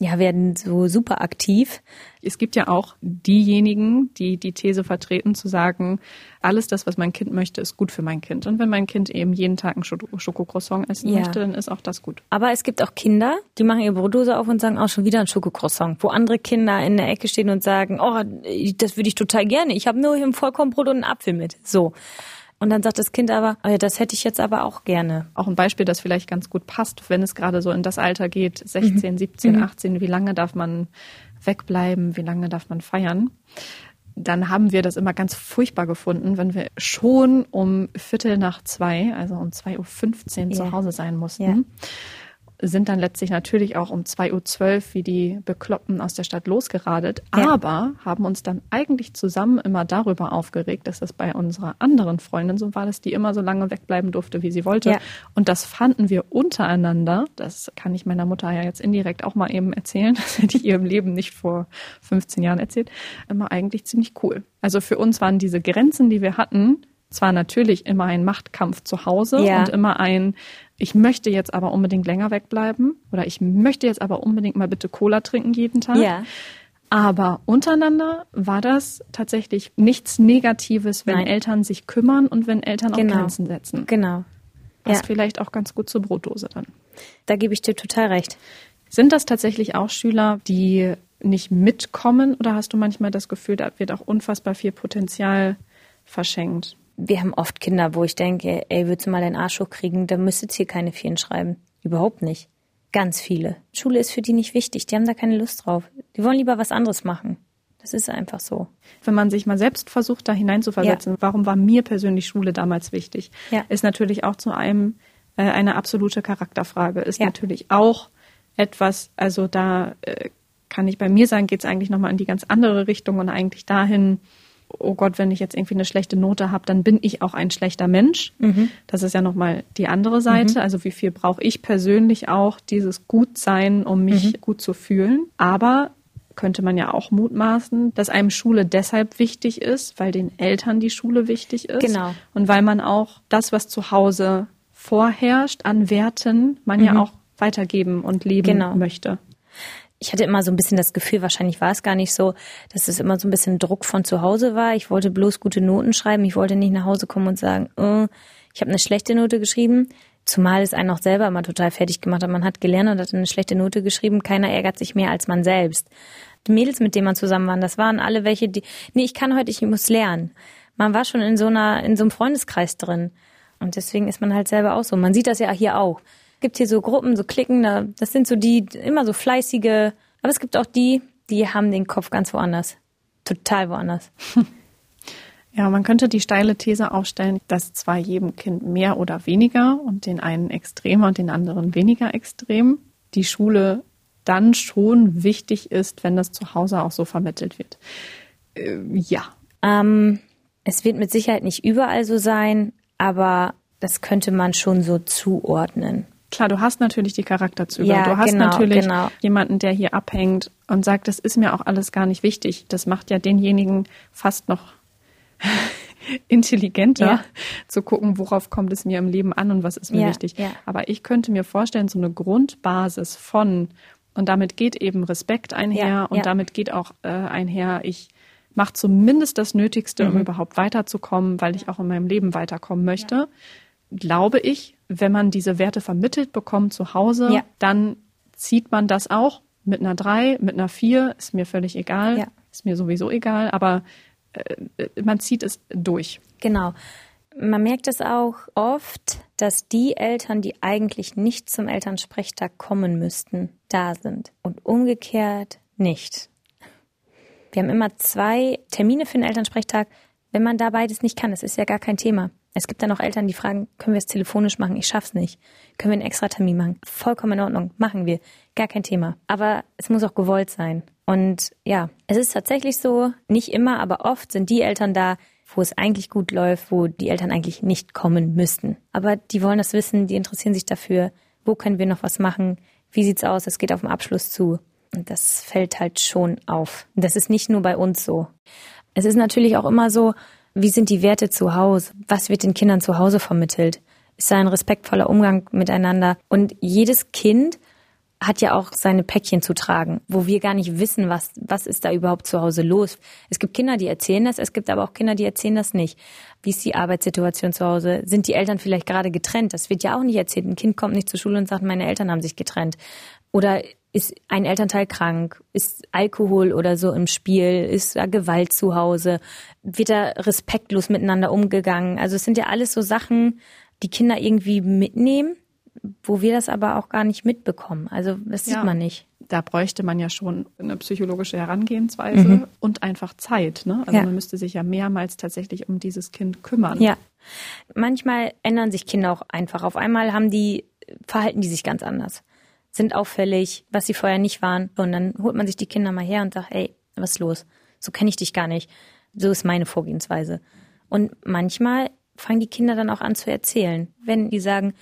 Ja, werden so super aktiv. Es gibt ja auch diejenigen, die die These vertreten, zu sagen, alles das, was mein Kind möchte, ist gut für mein Kind. Und wenn mein Kind eben jeden Tag ein Schoko- Schokocroissant essen Ja. möchte, dann ist auch das gut. Aber es gibt auch Kinder, die machen ihre Brotdose auf und sagen, auch schon wieder ein Schokocroissant. Wo andere Kinder in der Ecke stehen und sagen, oh, das würde ich total gerne. Ich habe nur hier ein Vollkornbrot und einen Apfel mit. So. Und dann sagt das Kind aber, ja, das hätte ich jetzt aber auch gerne. Auch ein Beispiel, das vielleicht ganz gut passt, wenn es gerade so in das Alter geht, 16, 17, Mhm. 18, wie lange darf man wegbleiben, wie lange darf man feiern? Dann haben wir das immer ganz furchtbar gefunden, wenn wir schon um Viertel nach zwei, also um 2.15 Uhr Ja. zu Hause sein mussten. Ja. Sind dann letztlich natürlich auch um 2.12 Uhr wie die Bekloppten aus der Stadt losgeradet, Ja. aber haben uns dann eigentlich zusammen immer darüber aufgeregt, dass das bei unserer anderen Freundin so war, dass die immer so lange wegbleiben durfte, wie sie wollte. Ja. Und das fanden wir untereinander, das kann ich meiner Mutter ja jetzt indirekt auch mal eben erzählen, das hätte ich ihr im Leben nicht vor 15 Jahren erzählt, immer eigentlich ziemlich cool. Also für uns waren diese Grenzen, die wir hatten, zwar natürlich immer ein Machtkampf zu Hause Ja. und immer ein, ich möchte jetzt aber unbedingt länger wegbleiben oder ich möchte jetzt aber unbedingt mal bitte Cola trinken jeden Tag. Ja. Aber untereinander war das tatsächlich nichts Negatives, wenn Nein. Eltern sich kümmern und wenn Eltern Genau. auch Grenzen setzen. Genau. Passt Ja. vielleicht auch ganz gut zur Brotdose dann. Da gebe ich dir total recht. Sind das tatsächlich auch Schüler, die nicht mitkommen oder hast du manchmal das Gefühl, da wird auch unfassbar viel Potenzial verschenkt? Wir haben oft Kinder, wo ich denke, ey, würdest du mal deinen Arsch hochkriegen, da müsstet ihr keine Vieren schreiben. Überhaupt nicht. Ganz viele. Schule ist für die nicht wichtig, die haben da keine Lust drauf. Die wollen lieber was anderes machen. Das ist einfach so. Wenn man sich mal selbst versucht, da hineinzuversetzen, warum war mir persönlich Schule damals wichtig, Ja. ist natürlich auch zu einem äh, eine absolute Charakterfrage. Ist Ja. natürlich auch etwas, also da äh, kann ich bei mir sagen, geht es eigentlich nochmal in die ganz andere Richtung und eigentlich dahin, oh Gott, wenn ich jetzt irgendwie eine schlechte Note habe, dann bin ich auch ein schlechter Mensch. Das ist ja nochmal die andere Seite. Also wie viel brauche ich persönlich auch dieses Gutsein, um mich gut zu fühlen. Aber könnte man ja auch mutmaßen, dass einem Schule deshalb wichtig ist, weil den Eltern die Schule wichtig ist. Genau. Und weil man auch das, was zu Hause vorherrscht an Werten, man mhm. ja auch weitergeben und leben genau. möchte. Ich hatte immer so ein bisschen das Gefühl, wahrscheinlich war es gar nicht so, dass es immer so ein bisschen Druck von zu Hause war. Ich wollte bloß gute Noten schreiben. Ich wollte nicht nach Hause kommen und sagen, oh, ich habe eine schlechte Note geschrieben. Zumal es einen auch selber immer total fertig gemacht hat. Man hat gelernt und hat eine schlechte Note geschrieben. Keiner ärgert sich mehr als man selbst. Die Mädels, mit denen man zusammen war, das waren alle welche, die, nee, ich kann heute, ich muss lernen. Man war schon in so einer, in so einem Freundeskreis drin. Und deswegen ist man halt selber auch so. Man sieht das ja hier auch. Es gibt hier so Gruppen, so Klicken, das sind so die immer so fleißige, aber es gibt auch die, die haben den Kopf ganz woanders. Total woanders. Ja, man könnte die steile These aufstellen, dass zwar jedem Kind mehr oder weniger und den einen extremer und den anderen weniger extrem die Schule dann schon wichtig ist, wenn das zu Hause auch so vermittelt wird. Äh, ja. Ähm, es wird mit Sicherheit nicht überall so sein, aber das könnte man schon so zuordnen. Klar, du hast natürlich die Charakterzüge. Ja, du hast genau, natürlich genau. jemanden, der hier abhängt und sagt, das ist mir auch alles gar nicht wichtig. Das macht ja denjenigen fast noch intelligenter ja. zu gucken, worauf kommt es mir im Leben an und was ist mir ja, wichtig. Aber ich könnte mir vorstellen, so eine Grundbasis von, und damit geht eben Respekt einher und damit geht auch äh, einher, ich mache zumindest das Nötigste, mhm. um überhaupt weiterzukommen, weil ich auch in meinem Leben weiterkommen möchte. Glaube ich, wenn man diese Werte vermittelt bekommt zu Hause, dann zieht man das auch mit einer drei, mit einer vier, ist mir völlig egal, ist mir sowieso egal, aber äh, man zieht es durch. Genau. Man merkt es auch oft, dass die Eltern, die eigentlich nicht zum Elternsprechtag kommen müssten, da sind und umgekehrt nicht. Wir haben immer zwei Termine für den Elternsprechtag. Wenn man da beides nicht kann, das ist ja gar kein Thema. Es gibt dann auch Eltern, die fragen, können wir es telefonisch machen? Ich schaff's nicht. Können wir einen extra Termin machen? Vollkommen in Ordnung. Machen wir. Gar kein Thema. Aber es muss auch gewollt sein. Und ja, es ist tatsächlich so, nicht immer, aber oft sind die Eltern da, wo es eigentlich gut läuft, wo die Eltern eigentlich nicht kommen müssten. Aber die wollen das wissen, die interessieren sich dafür. Wo können wir noch was machen? Wie sieht's aus? Es geht auf den Abschluss zu. Und das fällt halt schon auf. Das ist nicht nur bei uns so. Es ist natürlich auch immer so, wie sind die Werte zu Hause? Was wird den Kindern zu Hause vermittelt? Ist da ein respektvoller Umgang miteinander? Und jedes Kind hat ja auch seine Päckchen zu tragen, wo wir gar nicht wissen, was, was ist da überhaupt zu Hause los. Es gibt Kinder, die erzählen das, es gibt aber auch Kinder, die erzählen das nicht. Wie ist die Arbeitssituation zu Hause? Sind die Eltern vielleicht gerade getrennt? Das wird ja auch nicht erzählt. Ein Kind kommt nicht zur Schule und sagt, meine Eltern haben sich getrennt. Oder ist ein Elternteil krank? Ist Alkohol oder so im Spiel? Ist da Gewalt zu Hause? Wird da respektlos miteinander umgegangen? Also es sind ja alles so Sachen, die Kinder irgendwie mitnehmen wo wir das aber auch gar nicht mitbekommen. Also das sieht ja, man nicht. Da bräuchte man ja schon eine psychologische Herangehensweise mhm. und einfach Zeit. Ne? Also ja. man müsste sich ja mehrmals tatsächlich um dieses Kind kümmern. Ja. Manchmal ändern sich Kinder auch einfach. Auf einmal haben die, verhalten die sich ganz anders. Sind auffällig, was sie vorher nicht waren. Und dann holt man sich die Kinder mal her und sagt, ey, was ist los? So kenne ich dich gar nicht. So ist meine Vorgehensweise. Und manchmal fangen die Kinder dann auch an zu erzählen. Wenn die sagen,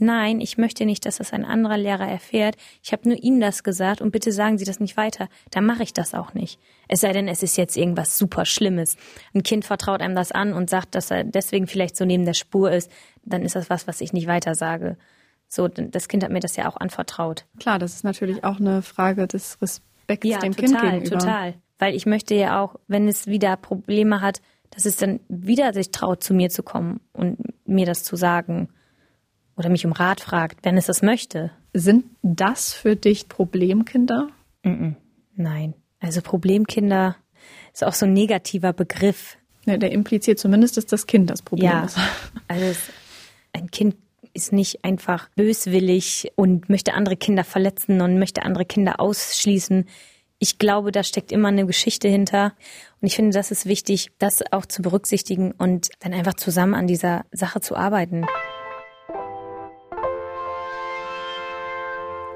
Nein, ich möchte nicht, dass das ein anderer Lehrer erfährt. Ich habe nur Ihnen das gesagt und bitte sagen Sie das nicht weiter. Dann mache ich das auch nicht. Es sei denn, es ist jetzt irgendwas super Schlimmes. Ein Kind vertraut einem das an und sagt, dass er deswegen vielleicht so neben der Spur ist. Dann ist das was, was ich nicht weiter sage. So, das Kind hat mir das ja auch anvertraut. Klar, das ist natürlich auch eine Frage des Respekts ja, dem total, Kind gegenüber. Ja, total. Weil ich möchte ja auch, wenn es wieder Probleme hat, dass es dann wieder sich traut, zu mir zu kommen und mir das zu sagen oder mich um Rat fragt, wenn es das möchte. Sind das für dich Problemkinder? Nein. Also Problemkinder ist auch so ein negativer Begriff. Ja, der impliziert zumindest, dass das Kind das Problem ja, ist. Also es, ein Kind ist nicht einfach böswillig und möchte andere Kinder verletzen und möchte andere Kinder ausschließen. Ich glaube, da steckt immer eine Geschichte hinter. Und ich finde, das ist wichtig, das auch zu berücksichtigen und dann einfach zusammen an dieser Sache zu arbeiten.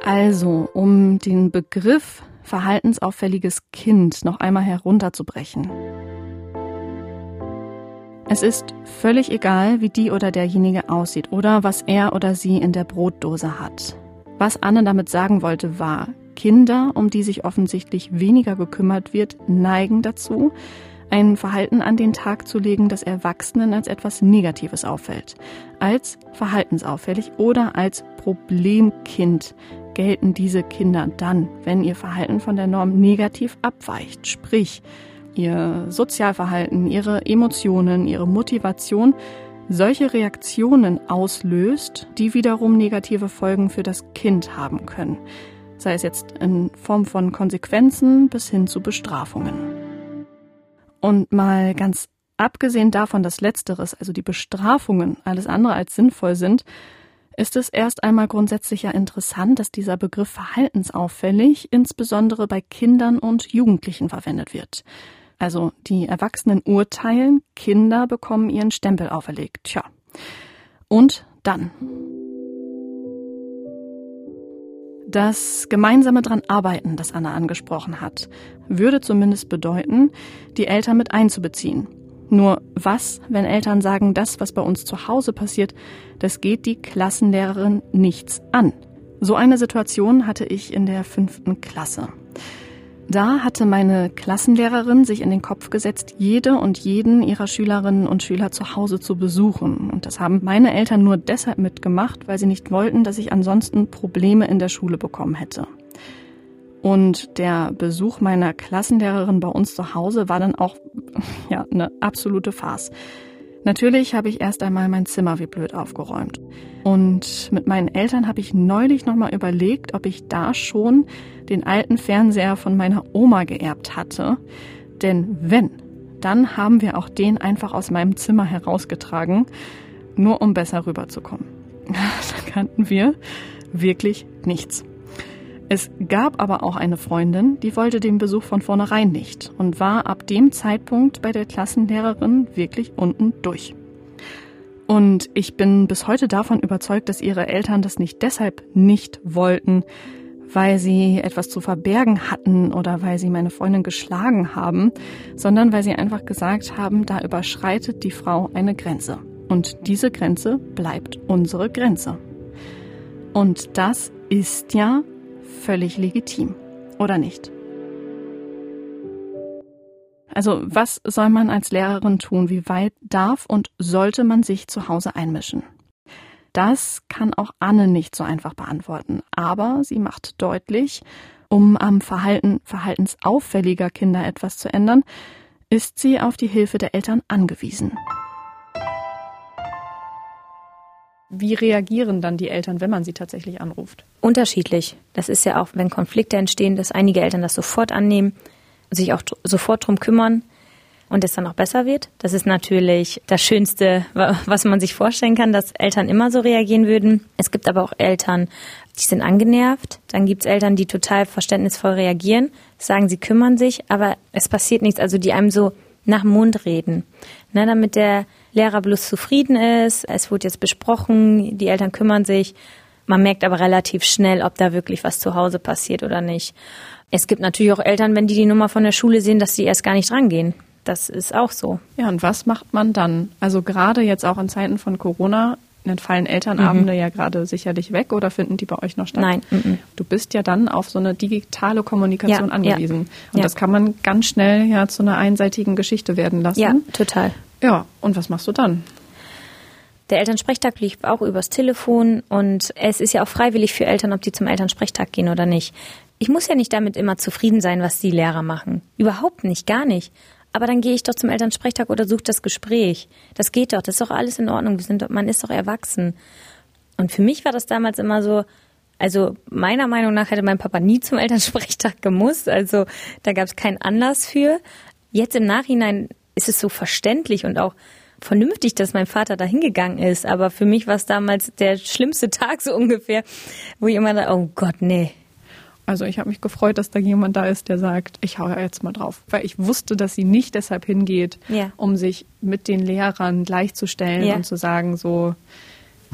Also, um den Begriff verhaltensauffälliges Kind noch einmal herunterzubrechen. Es ist völlig egal, wie die oder derjenige aussieht oder was er oder sie in der Brotdose hat. Was Anne damit sagen wollte, war, Kinder, um die sich offensichtlich weniger gekümmert wird, neigen dazu, ein Verhalten an den Tag zu legen, das Erwachsenen als etwas Negatives auffällt. Als verhaltensauffällig oder als Problemkind gelten diese Kinder dann, wenn ihr Verhalten von der Norm negativ abweicht, sprich ihr Sozialverhalten, ihre Emotionen, ihre Motivation solche Reaktionen auslöst, die wiederum negative Folgen für das Kind haben können, sei es jetzt in Form von Konsequenzen bis hin zu Bestrafungen. Und mal ganz abgesehen davon, dass letzteres, also die Bestrafungen, alles andere als sinnvoll sind, ist es erst einmal grundsätzlich ja interessant, dass dieser Begriff verhaltensauffällig insbesondere bei Kindern und Jugendlichen verwendet wird. Also die Erwachsenen urteilen, Kinder bekommen ihren Stempel auferlegt. Tja. Und dann. Das gemeinsame dran arbeiten, das Anna angesprochen hat, würde zumindest bedeuten, die Eltern mit einzubeziehen. Nur was, wenn Eltern sagen, das, was bei uns zu Hause passiert, das geht die Klassenlehrerin nichts an. So eine Situation hatte ich in der fünften Klasse. Da hatte meine Klassenlehrerin sich in den Kopf gesetzt, jede und jeden ihrer Schülerinnen und Schüler zu Hause zu besuchen. Und das haben meine Eltern nur deshalb mitgemacht, weil sie nicht wollten, dass ich ansonsten Probleme in der Schule bekommen hätte. Und der Besuch meiner Klassenlehrerin bei uns zu Hause war dann auch ja, eine absolute Farce. Natürlich habe ich erst einmal mein Zimmer wie blöd aufgeräumt. Und mit meinen Eltern habe ich neulich nochmal überlegt, ob ich da schon den alten Fernseher von meiner Oma geerbt hatte. Denn wenn, dann haben wir auch den einfach aus meinem Zimmer herausgetragen, nur um besser rüberzukommen. da kannten wir wirklich nichts. Es gab aber auch eine Freundin, die wollte den Besuch von vornherein nicht und war ab dem Zeitpunkt bei der Klassenlehrerin wirklich unten durch. Und ich bin bis heute davon überzeugt, dass ihre Eltern das nicht deshalb nicht wollten, weil sie etwas zu verbergen hatten oder weil sie meine Freundin geschlagen haben, sondern weil sie einfach gesagt haben, da überschreitet die Frau eine Grenze. Und diese Grenze bleibt unsere Grenze. Und das ist ja völlig legitim, oder nicht? Also was soll man als Lehrerin tun? Wie weit darf und sollte man sich zu Hause einmischen? Das kann auch Anne nicht so einfach beantworten, aber sie macht deutlich, um am Verhalten verhaltensauffälliger Kinder etwas zu ändern, ist sie auf die Hilfe der Eltern angewiesen. Wie reagieren dann die Eltern, wenn man sie tatsächlich anruft? Unterschiedlich. Das ist ja auch, wenn Konflikte entstehen, dass einige Eltern das sofort annehmen, sich auch sofort drum kümmern und es dann auch besser wird. Das ist natürlich das Schönste, was man sich vorstellen kann, dass Eltern immer so reagieren würden. Es gibt aber auch Eltern, die sind angenervt. Dann gibt es Eltern, die total verständnisvoll reagieren, sagen, sie kümmern sich, aber es passiert nichts. Also die einem so nach dem Mund reden. Ne, damit der Lehrer bloß zufrieden ist. Es wurde jetzt besprochen, die Eltern kümmern sich. Man merkt aber relativ schnell, ob da wirklich was zu Hause passiert oder nicht. Es gibt natürlich auch Eltern, wenn die die Nummer von der Schule sehen, dass die erst gar nicht rangehen. Das ist auch so. Ja, und was macht man dann? Also gerade jetzt auch in Zeiten von Corona dann fallen Elternabende mhm. ja gerade sicherlich weg oder finden die bei euch noch statt? Nein. Mhm. Du bist ja dann auf so eine digitale Kommunikation ja, angewiesen. Ja, und ja. das kann man ganz schnell ja zu einer einseitigen Geschichte werden lassen. Ja, total. Ja, und was machst du dann? Der Elternsprechtag lief auch übers Telefon und es ist ja auch freiwillig für Eltern, ob die zum Elternsprechtag gehen oder nicht. Ich muss ja nicht damit immer zufrieden sein, was die Lehrer machen. Überhaupt nicht, gar nicht. Aber dann gehe ich doch zum Elternsprechtag oder suche das Gespräch. Das geht doch, das ist doch alles in Ordnung. Wir sind man ist doch erwachsen. Und für mich war das damals immer so, also meiner Meinung nach hätte mein Papa nie zum Elternsprechtag gemusst. Also da gab es keinen Anlass für. Jetzt im Nachhinein ist es so verständlich und auch vernünftig, dass mein Vater da hingegangen ist. Aber für mich war es damals der schlimmste Tag so ungefähr, wo ich immer da, oh Gott, nee. Also ich habe mich gefreut, dass da jemand da ist, der sagt, ich hau jetzt mal drauf. Weil ich wusste, dass sie nicht deshalb hingeht, ja. um sich mit den Lehrern gleichzustellen ja. und zu sagen, so,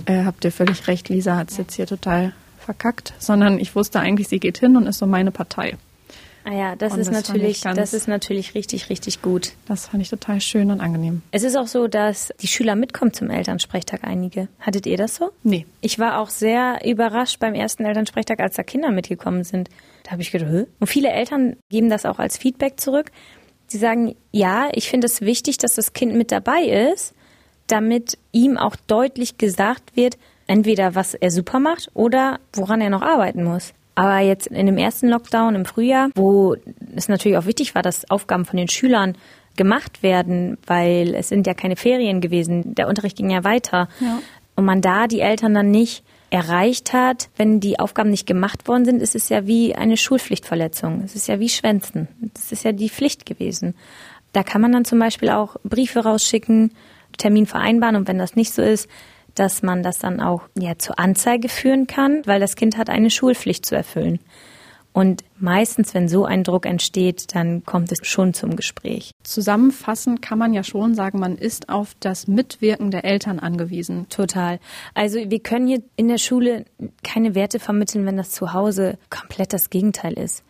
äh, habt ihr völlig recht, Lisa hat es jetzt hier total verkackt, sondern ich wusste eigentlich, sie geht hin und ist so meine Partei. Ah ja, das Und ist das natürlich, ich ganz- das ist natürlich richtig, richtig gut. Das fand ich total schön und angenehm. Es ist auch so, dass die Schüler mitkommen zum Elternsprechtag, einige. Hattet ihr das so? Nee. Ich war auch sehr überrascht beim ersten Elternsprechtag, als da Kinder mitgekommen sind. Da habe ich gedacht, Hö? und viele Eltern geben das auch als Feedback zurück. Sie sagen, ja, ich finde es wichtig, dass das Kind mit dabei ist, damit ihm auch deutlich gesagt wird, entweder was er super macht oder woran er noch arbeiten muss. Aber jetzt in dem ersten Lockdown im Frühjahr, wo es natürlich auch wichtig war, dass Aufgaben von den Schülern gemacht werden, weil es sind ja keine Ferien gewesen, der Unterricht ging ja weiter. Ja. Und man da die Eltern dann nicht erreicht hat, wenn die Aufgaben nicht gemacht worden sind, ist es ja wie eine Schulpflichtverletzung. Es ist ja wie Schwänzen. Das ist ja die Pflicht gewesen. Da kann man dann zum Beispiel auch Briefe rausschicken, Termin vereinbaren und wenn das nicht so ist, dass man das dann auch ja zur Anzeige führen kann, weil das Kind hat eine Schulpflicht zu erfüllen. Und meistens, wenn so ein Druck entsteht, dann kommt es schon zum Gespräch. Zusammenfassend kann man ja schon sagen, man ist auf das Mitwirken der Eltern angewiesen. Total. Also wir können hier in der Schule keine Werte vermitteln, wenn das zu Hause komplett das Gegenteil ist.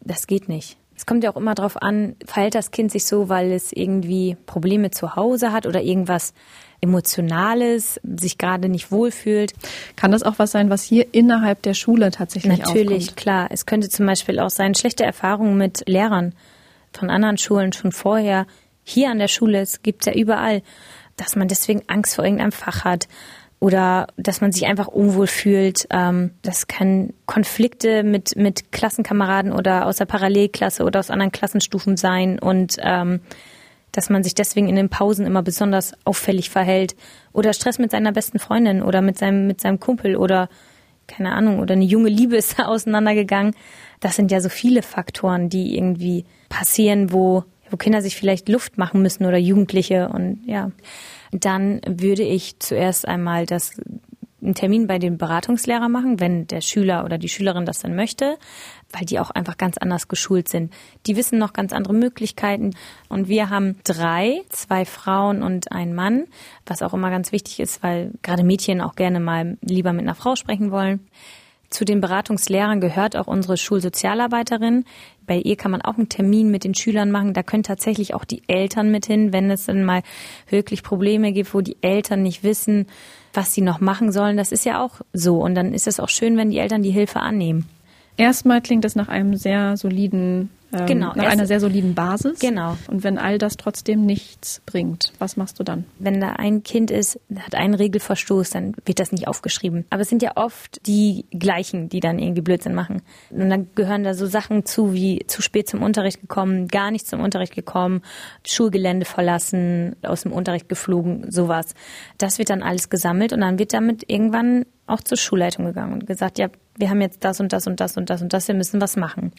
Das geht nicht. Es kommt ja auch immer darauf an, verhält das Kind sich so, weil es irgendwie Probleme zu Hause hat oder irgendwas Emotionales, sich gerade nicht wohlfühlt. Kann das auch was sein, was hier innerhalb der Schule tatsächlich Natürlich, aufkommt? klar. Es könnte zum Beispiel auch sein, schlechte Erfahrungen mit Lehrern von anderen Schulen schon vorher. Hier an der Schule, es gibt ja überall, dass man deswegen Angst vor irgendeinem Fach hat oder dass man sich einfach unwohl fühlt. Ähm, das kann Konflikte mit, mit Klassenkameraden oder aus der Parallelklasse oder aus anderen Klassenstufen sein und ähm, dass man sich deswegen in den Pausen immer besonders auffällig verhält oder Stress mit seiner besten Freundin oder mit seinem, mit seinem Kumpel oder keine Ahnung, oder eine junge Liebe ist da auseinandergegangen. Das sind ja so viele Faktoren, die irgendwie passieren, wo, wo Kinder sich vielleicht Luft machen müssen oder Jugendliche und ja. Dann würde ich zuerst einmal das einen Termin bei dem Beratungslehrer machen, wenn der Schüler oder die Schülerin das dann möchte, weil die auch einfach ganz anders geschult sind. Die wissen noch ganz andere Möglichkeiten. Und wir haben drei, zwei Frauen und einen Mann, was auch immer ganz wichtig ist, weil gerade Mädchen auch gerne mal lieber mit einer Frau sprechen wollen. Zu den Beratungslehrern gehört auch unsere Schulsozialarbeiterin. Bei ihr kann man auch einen Termin mit den Schülern machen. Da können tatsächlich auch die Eltern mit hin, wenn es dann mal wirklich Probleme gibt, wo die Eltern nicht wissen, was sie noch machen sollen. Das ist ja auch so. Und dann ist es auch schön, wenn die Eltern die Hilfe annehmen. Erstmal klingt es nach einem sehr soliden, ähm, Genau, nach einer sehr soliden Basis. Genau. Und wenn all das trotzdem nichts bringt, was machst du dann? Wenn da ein Kind ist, hat einen Regelverstoß, dann wird das nicht aufgeschrieben. Aber es sind ja oft die gleichen, die dann irgendwie Blödsinn machen. Und dann gehören da so Sachen zu wie zu spät zum Unterricht gekommen, gar nicht zum Unterricht gekommen, Schulgelände verlassen, aus dem Unterricht geflogen, sowas. Das wird dann alles gesammelt und dann wird damit irgendwann auch zur Schulleitung gegangen und gesagt, ja, wir haben jetzt das und das und das und das und das, wir müssen was machen.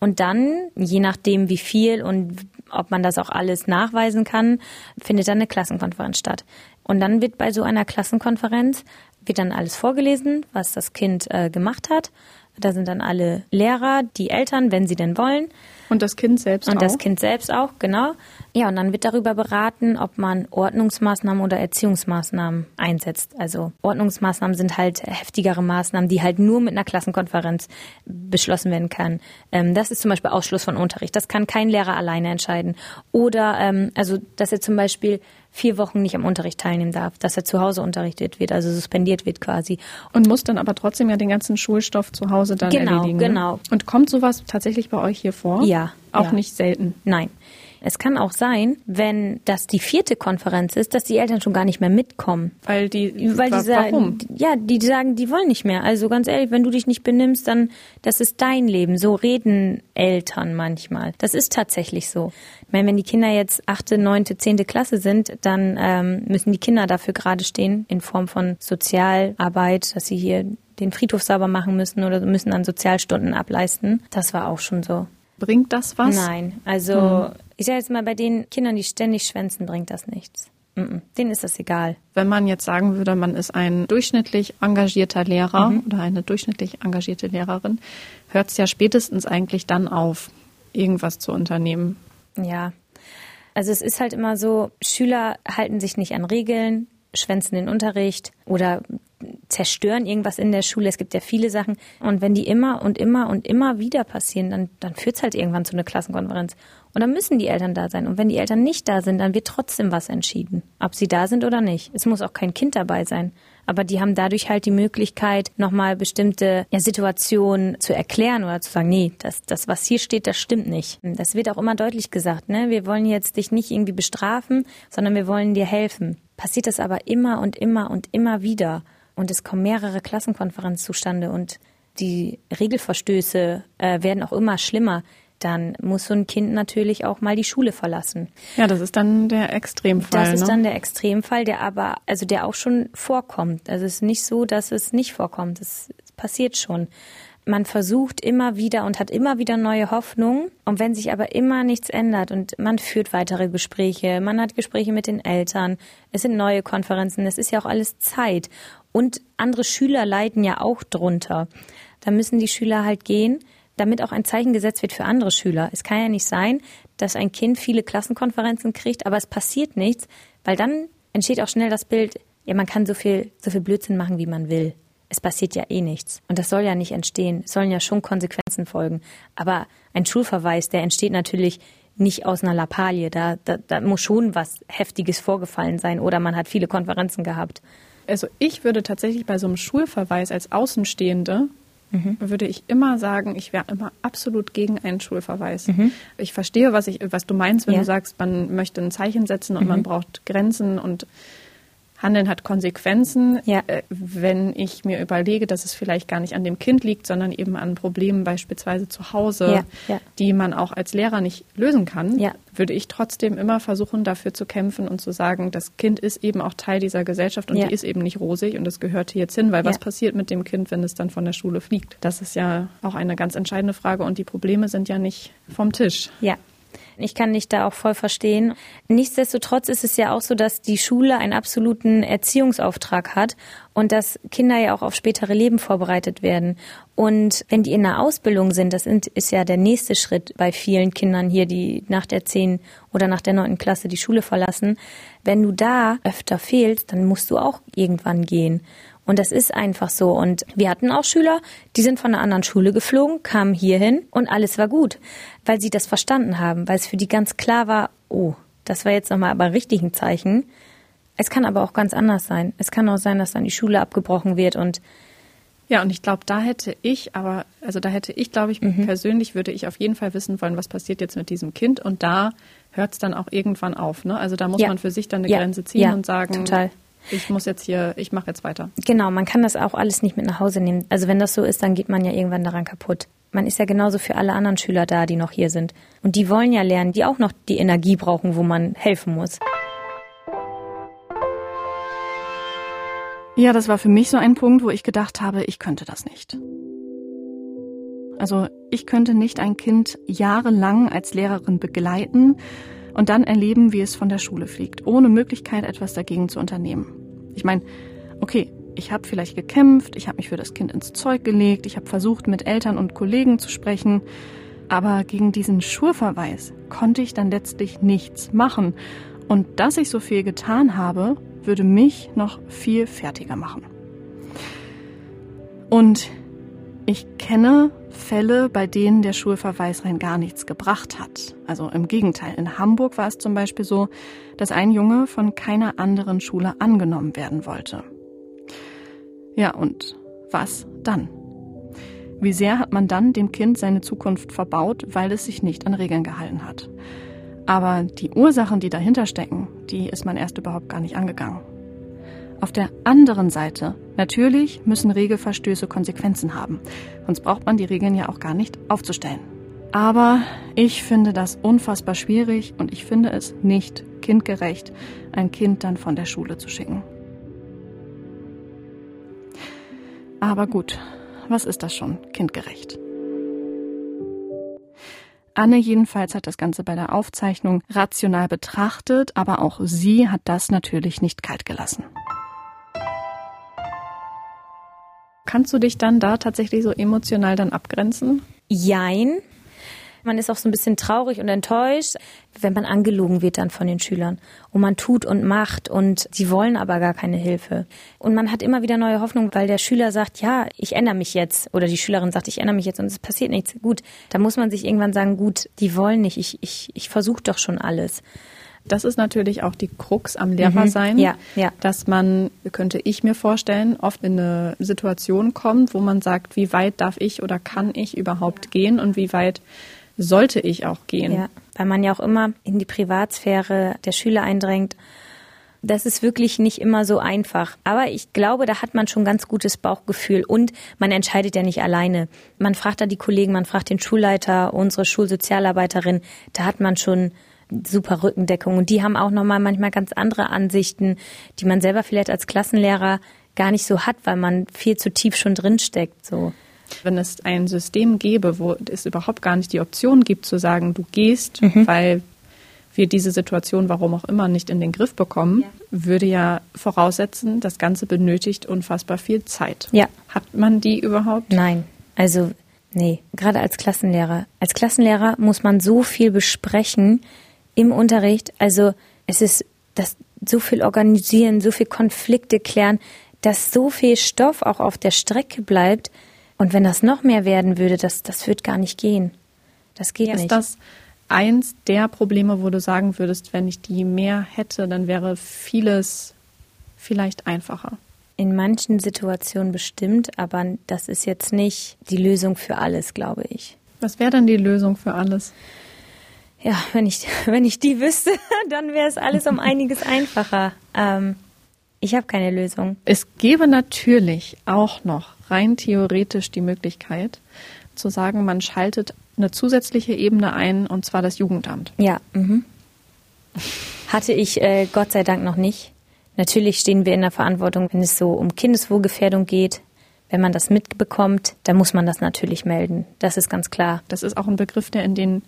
Und dann, je nachdem wie viel und ob man das auch alles nachweisen kann, findet dann eine Klassenkonferenz statt. Und dann wird bei so einer Klassenkonferenz, wird dann alles vorgelesen, was das Kind äh, gemacht hat. Da sind dann alle Lehrer, die Eltern, wenn sie denn wollen. Und das Kind selbst Und auch? das Kind selbst auch, genau. Ja, und dann wird darüber beraten, ob man Ordnungsmaßnahmen oder Erziehungsmaßnahmen einsetzt. Also Ordnungsmaßnahmen sind halt heftigere Maßnahmen, die halt nur mit einer Klassenkonferenz beschlossen werden kann. Ähm, das ist zum Beispiel Ausschluss von Unterricht. Das kann kein Lehrer alleine entscheiden. Oder ähm, also, dass er zum Beispiel vier Wochen nicht am Unterricht teilnehmen darf, dass er zu Hause unterrichtet wird, also suspendiert wird quasi. Und muss dann aber trotzdem ja den ganzen Schulstoff zu Hause dann Genau, erledigen. ne? genau. Und kommt sowas tatsächlich bei euch hier vor? Ja. Auch ja. nicht selten. Nein. Es kann auch sein, wenn das die vierte Konferenz ist, dass die Eltern schon gar nicht mehr mitkommen. Weil die, Weil die sagen, warum? ja, die sagen, die wollen nicht mehr. Also ganz ehrlich, wenn du dich nicht benimmst, dann das ist dein Leben. So reden Eltern manchmal. Das ist tatsächlich so. Ich meine, wenn die Kinder jetzt achte, neunte, zehnte Klasse sind, dann ähm, müssen die Kinder dafür gerade stehen in Form von Sozialarbeit, dass sie hier den Friedhof sauber machen müssen oder müssen dann Sozialstunden ableisten. Das war auch schon so. Bringt das was? Nein, also Hm. ich sage jetzt mal, bei den Kindern, die ständig schwänzen, bringt das nichts. Mm-mm. Denen ist das egal. Wenn man jetzt sagen würde, man ist ein durchschnittlich engagierter Lehrer Mhm. oder eine durchschnittlich engagierte Lehrerin, hört es ja spätestens eigentlich dann auf, irgendwas zu unternehmen. Ja. Also es ist halt immer so, Schüler halten sich nicht an Regeln, schwänzen den Unterricht oder zerstören irgendwas in der Schule. Es gibt ja viele Sachen. Und wenn die immer und immer und immer wieder passieren, dann, dann führt es halt irgendwann zu einer Klassenkonferenz. Und dann müssen die Eltern da sein. Und wenn die Eltern nicht da sind, dann wird trotzdem was entschieden. Ob sie da sind oder nicht. Es muss auch kein Kind dabei sein. Aber die haben dadurch halt die Möglichkeit, nochmal bestimmte ja, Situationen zu erklären oder zu sagen, nee, das, das, was hier steht, das stimmt nicht. Das wird auch immer deutlich gesagt, ne? Wir wollen jetzt dich nicht irgendwie bestrafen, sondern wir wollen dir helfen. Passiert das aber immer und immer und immer wieder. Und es kommen mehrere Klassenkonferenzen zustande und die Regelverstöße äh, werden auch immer schlimmer dann muss so ein Kind natürlich auch mal die Schule verlassen. Ja, das ist dann der Extremfall. Das ist ne? dann der Extremfall, der aber, also der auch schon vorkommt. Also es ist nicht so, dass es nicht vorkommt. Es passiert schon. Man versucht immer wieder und hat immer wieder neue Hoffnungen. Und wenn sich aber immer nichts ändert und man führt weitere Gespräche, man hat Gespräche mit den Eltern, es sind neue Konferenzen, es ist ja auch alles Zeit. Und andere Schüler leiden ja auch drunter. Da müssen die Schüler halt gehen damit auch ein Zeichen gesetzt wird für andere Schüler. Es kann ja nicht sein, dass ein Kind viele Klassenkonferenzen kriegt, aber es passiert nichts, weil dann entsteht auch schnell das Bild, ja, man kann so viel, so viel Blödsinn machen, wie man will. Es passiert ja eh nichts. Und das soll ja nicht entstehen. Es sollen ja schon Konsequenzen folgen. Aber ein Schulverweis, der entsteht natürlich nicht aus einer Lappalie. Da, da, da muss schon was Heftiges vorgefallen sein oder man hat viele Konferenzen gehabt. Also ich würde tatsächlich bei so einem Schulverweis als Außenstehende mhm. würde ich immer sagen, ich wäre immer absolut gegen einen Schulverweis. Mhm. Ich verstehe, was, ich, was du meinst, wenn ja. du sagst, man möchte ein Zeichen setzen und mhm. man braucht Grenzen und Handeln hat Konsequenzen. Ja. Äh, wenn ich mir überlege, dass es vielleicht gar nicht an dem Kind liegt, sondern eben an Problemen beispielsweise zu Hause, ja. Ja. die man auch als Lehrer nicht lösen kann, würde ich trotzdem immer versuchen, dafür zu kämpfen und zu sagen, das Kind ist eben auch Teil dieser Gesellschaft und die ist eben nicht rosig und das gehört hier jetzt hin, weil was passiert mit dem Kind, wenn es dann von der Schule fliegt? Das ist ja auch eine ganz entscheidende Frage und die Probleme sind ja nicht vom Tisch. Ja, ich kann dich da auch voll verstehen. Nichtsdestotrotz ist es ja auch so, dass die Schule einen absoluten Erziehungsauftrag hat und dass Kinder ja auch auf spätere Leben vorbereitet werden. Und wenn die in der Ausbildung sind, das ist ja der nächste Schritt bei vielen Kindern hier, die nach der 10 oder nach der 9. Klasse die Schule verlassen. Wenn du da öfter fehlst, dann musst du auch irgendwann gehen. Und das ist einfach so. Und wir hatten auch Schüler, die sind von einer anderen Schule geflogen, kamen hierhin und alles war gut, weil sie das verstanden haben, weil es für die ganz klar war, oh, das war jetzt nochmal aber richtig ein Zeichen. Es kann aber auch ganz anders sein. Es kann auch sein, dass dann die Schule abgebrochen wird und ja, und ich glaube, da hätte ich, aber, also da hätte ich, glaube ich, mhm. persönlich würde ich auf jeden Fall wissen wollen, was passiert jetzt mit diesem Kind. Und da hört es dann auch irgendwann auf. Ne? Also da muss ja. man für sich dann eine ja. Grenze ziehen ja, und sagen, total ich muss jetzt hier, ich mache jetzt weiter. Genau, man kann das auch alles nicht mit nach Hause nehmen. Also wenn das so ist, dann geht man ja irgendwann daran kaputt. Man ist ja genauso für alle anderen Schüler da, die noch hier sind. Und die wollen ja lernen, die auch noch die Energie brauchen, wo man helfen muss. Ja, das war für mich so ein Punkt, wo ich gedacht habe, ich könnte das nicht. Also ich könnte nicht ein Kind jahrelang als Lehrerin begleiten und dann erleben, wie es von der Schule fliegt, ohne Möglichkeit, etwas dagegen zu unternehmen. Ich meine, okay, ich habe vielleicht gekämpft, ich habe mich für das Kind ins Zeug gelegt, ich habe versucht, mit Eltern und Kollegen zu sprechen, aber gegen diesen Schurverweis konnte ich dann letztlich nichts machen. Und dass ich so viel getan habe, würde mich noch viel fertiger machen. Und ich kenne Fälle, bei denen der Schulverweis rein gar nichts gebracht hat. Also im Gegenteil. In Hamburg war es zum Beispiel so, dass ein Junge von keiner anderen Schule angenommen werden wollte. Ja, und was dann? Wie sehr hat man dann dem Kind seine Zukunft verbaut, weil es sich nicht an Regeln gehalten hat? Aber die Ursachen, die dahinter stecken, die ist man erst überhaupt gar nicht angegangen. Auf der anderen Seite, natürlich müssen Regelverstöße Konsequenzen haben, sonst braucht man die Regeln ja auch gar nicht aufzustellen. Aber ich finde das unfassbar schwierig und ich finde es nicht kindgerecht, ein Kind dann von der Schule zu schicken. Aber gut, was ist das schon kindgerecht? Anne jedenfalls hat das Ganze bei der Aufzeichnung rational betrachtet, aber auch sie hat das natürlich nicht kalt gelassen. Kannst du dich dann da tatsächlich so emotional dann abgrenzen? Jein. Man ist auch so ein bisschen traurig und enttäuscht, wenn man angelogen wird dann von den Schülern. Und man tut und macht und sie wollen aber gar keine Hilfe. Und man hat immer wieder neue Hoffnung, weil der Schüler sagt, ja, ich ändere mich jetzt. Oder die Schülerin sagt, ich ändere mich jetzt und es passiert nichts. Gut, da muss man sich irgendwann sagen, gut, die wollen nicht, ich, ich, ich versuche doch schon alles. Das ist natürlich auch die Krux am Lehrersein, Mhm. Ja, ja. dass man, könnte ich mir vorstellen, oft in eine Situation kommt, wo man sagt, wie weit darf ich oder kann ich überhaupt gehen und wie weit sollte ich auch gehen. Ja, weil man ja auch immer in die Privatsphäre der Schüler eindrängt. Das ist wirklich nicht immer so einfach. Aber ich glaube, da hat man schon ganz gutes Bauchgefühl und man entscheidet ja nicht alleine. Man fragt da die Kollegen, man fragt den Schulleiter, unsere Schulsozialarbeiterin. Da hat man schon super Rückendeckung und die haben auch nochmal manchmal ganz andere Ansichten, die man selber vielleicht als Klassenlehrer gar nicht so hat, weil man viel zu tief schon drinsteckt, so. Wenn es ein System gäbe, wo es überhaupt gar nicht die Option gibt zu sagen, du gehst, Mhm. weil wir diese Situation, warum auch immer, nicht in den Griff bekommen, würde ja voraussetzen, das Ganze benötigt unfassbar viel Zeit. Ja. Hat man die überhaupt? Nein, also nee, gerade als Klassenlehrer. Als Klassenlehrer muss man so viel besprechen im Unterricht. Also es ist das so viel organisieren, so viel Konflikte klären, dass so viel Stoff auch auf der Strecke bleibt. Und wenn das noch mehr werden würde, das, das wird gar nicht gehen. Das geht Ist nicht. das eins der Probleme, wo du sagen würdest, wenn ich die mehr hätte, dann wäre vieles vielleicht einfacher? In manchen Situationen bestimmt, aber das ist jetzt nicht die Lösung für alles, glaube ich. Was wäre denn die Lösung für alles? Ja, wenn ich, wenn ich die wüsste, dann wäre es alles um einiges einfacher. Ähm, ich habe keine Lösung. Es gäbe natürlich auch noch rein theoretisch die Möglichkeit zu sagen, man schaltet eine zusätzliche Ebene ein, und zwar das Jugendamt. Ja, mhm. hatte ich äh, Gott sei Dank noch nicht. Natürlich stehen wir in der Verantwortung, wenn es so um Kindeswohlgefährdung geht. Wenn man das mitbekommt, dann muss man das natürlich melden. Das ist ganz klar. Das ist auch ein Begriff, der in den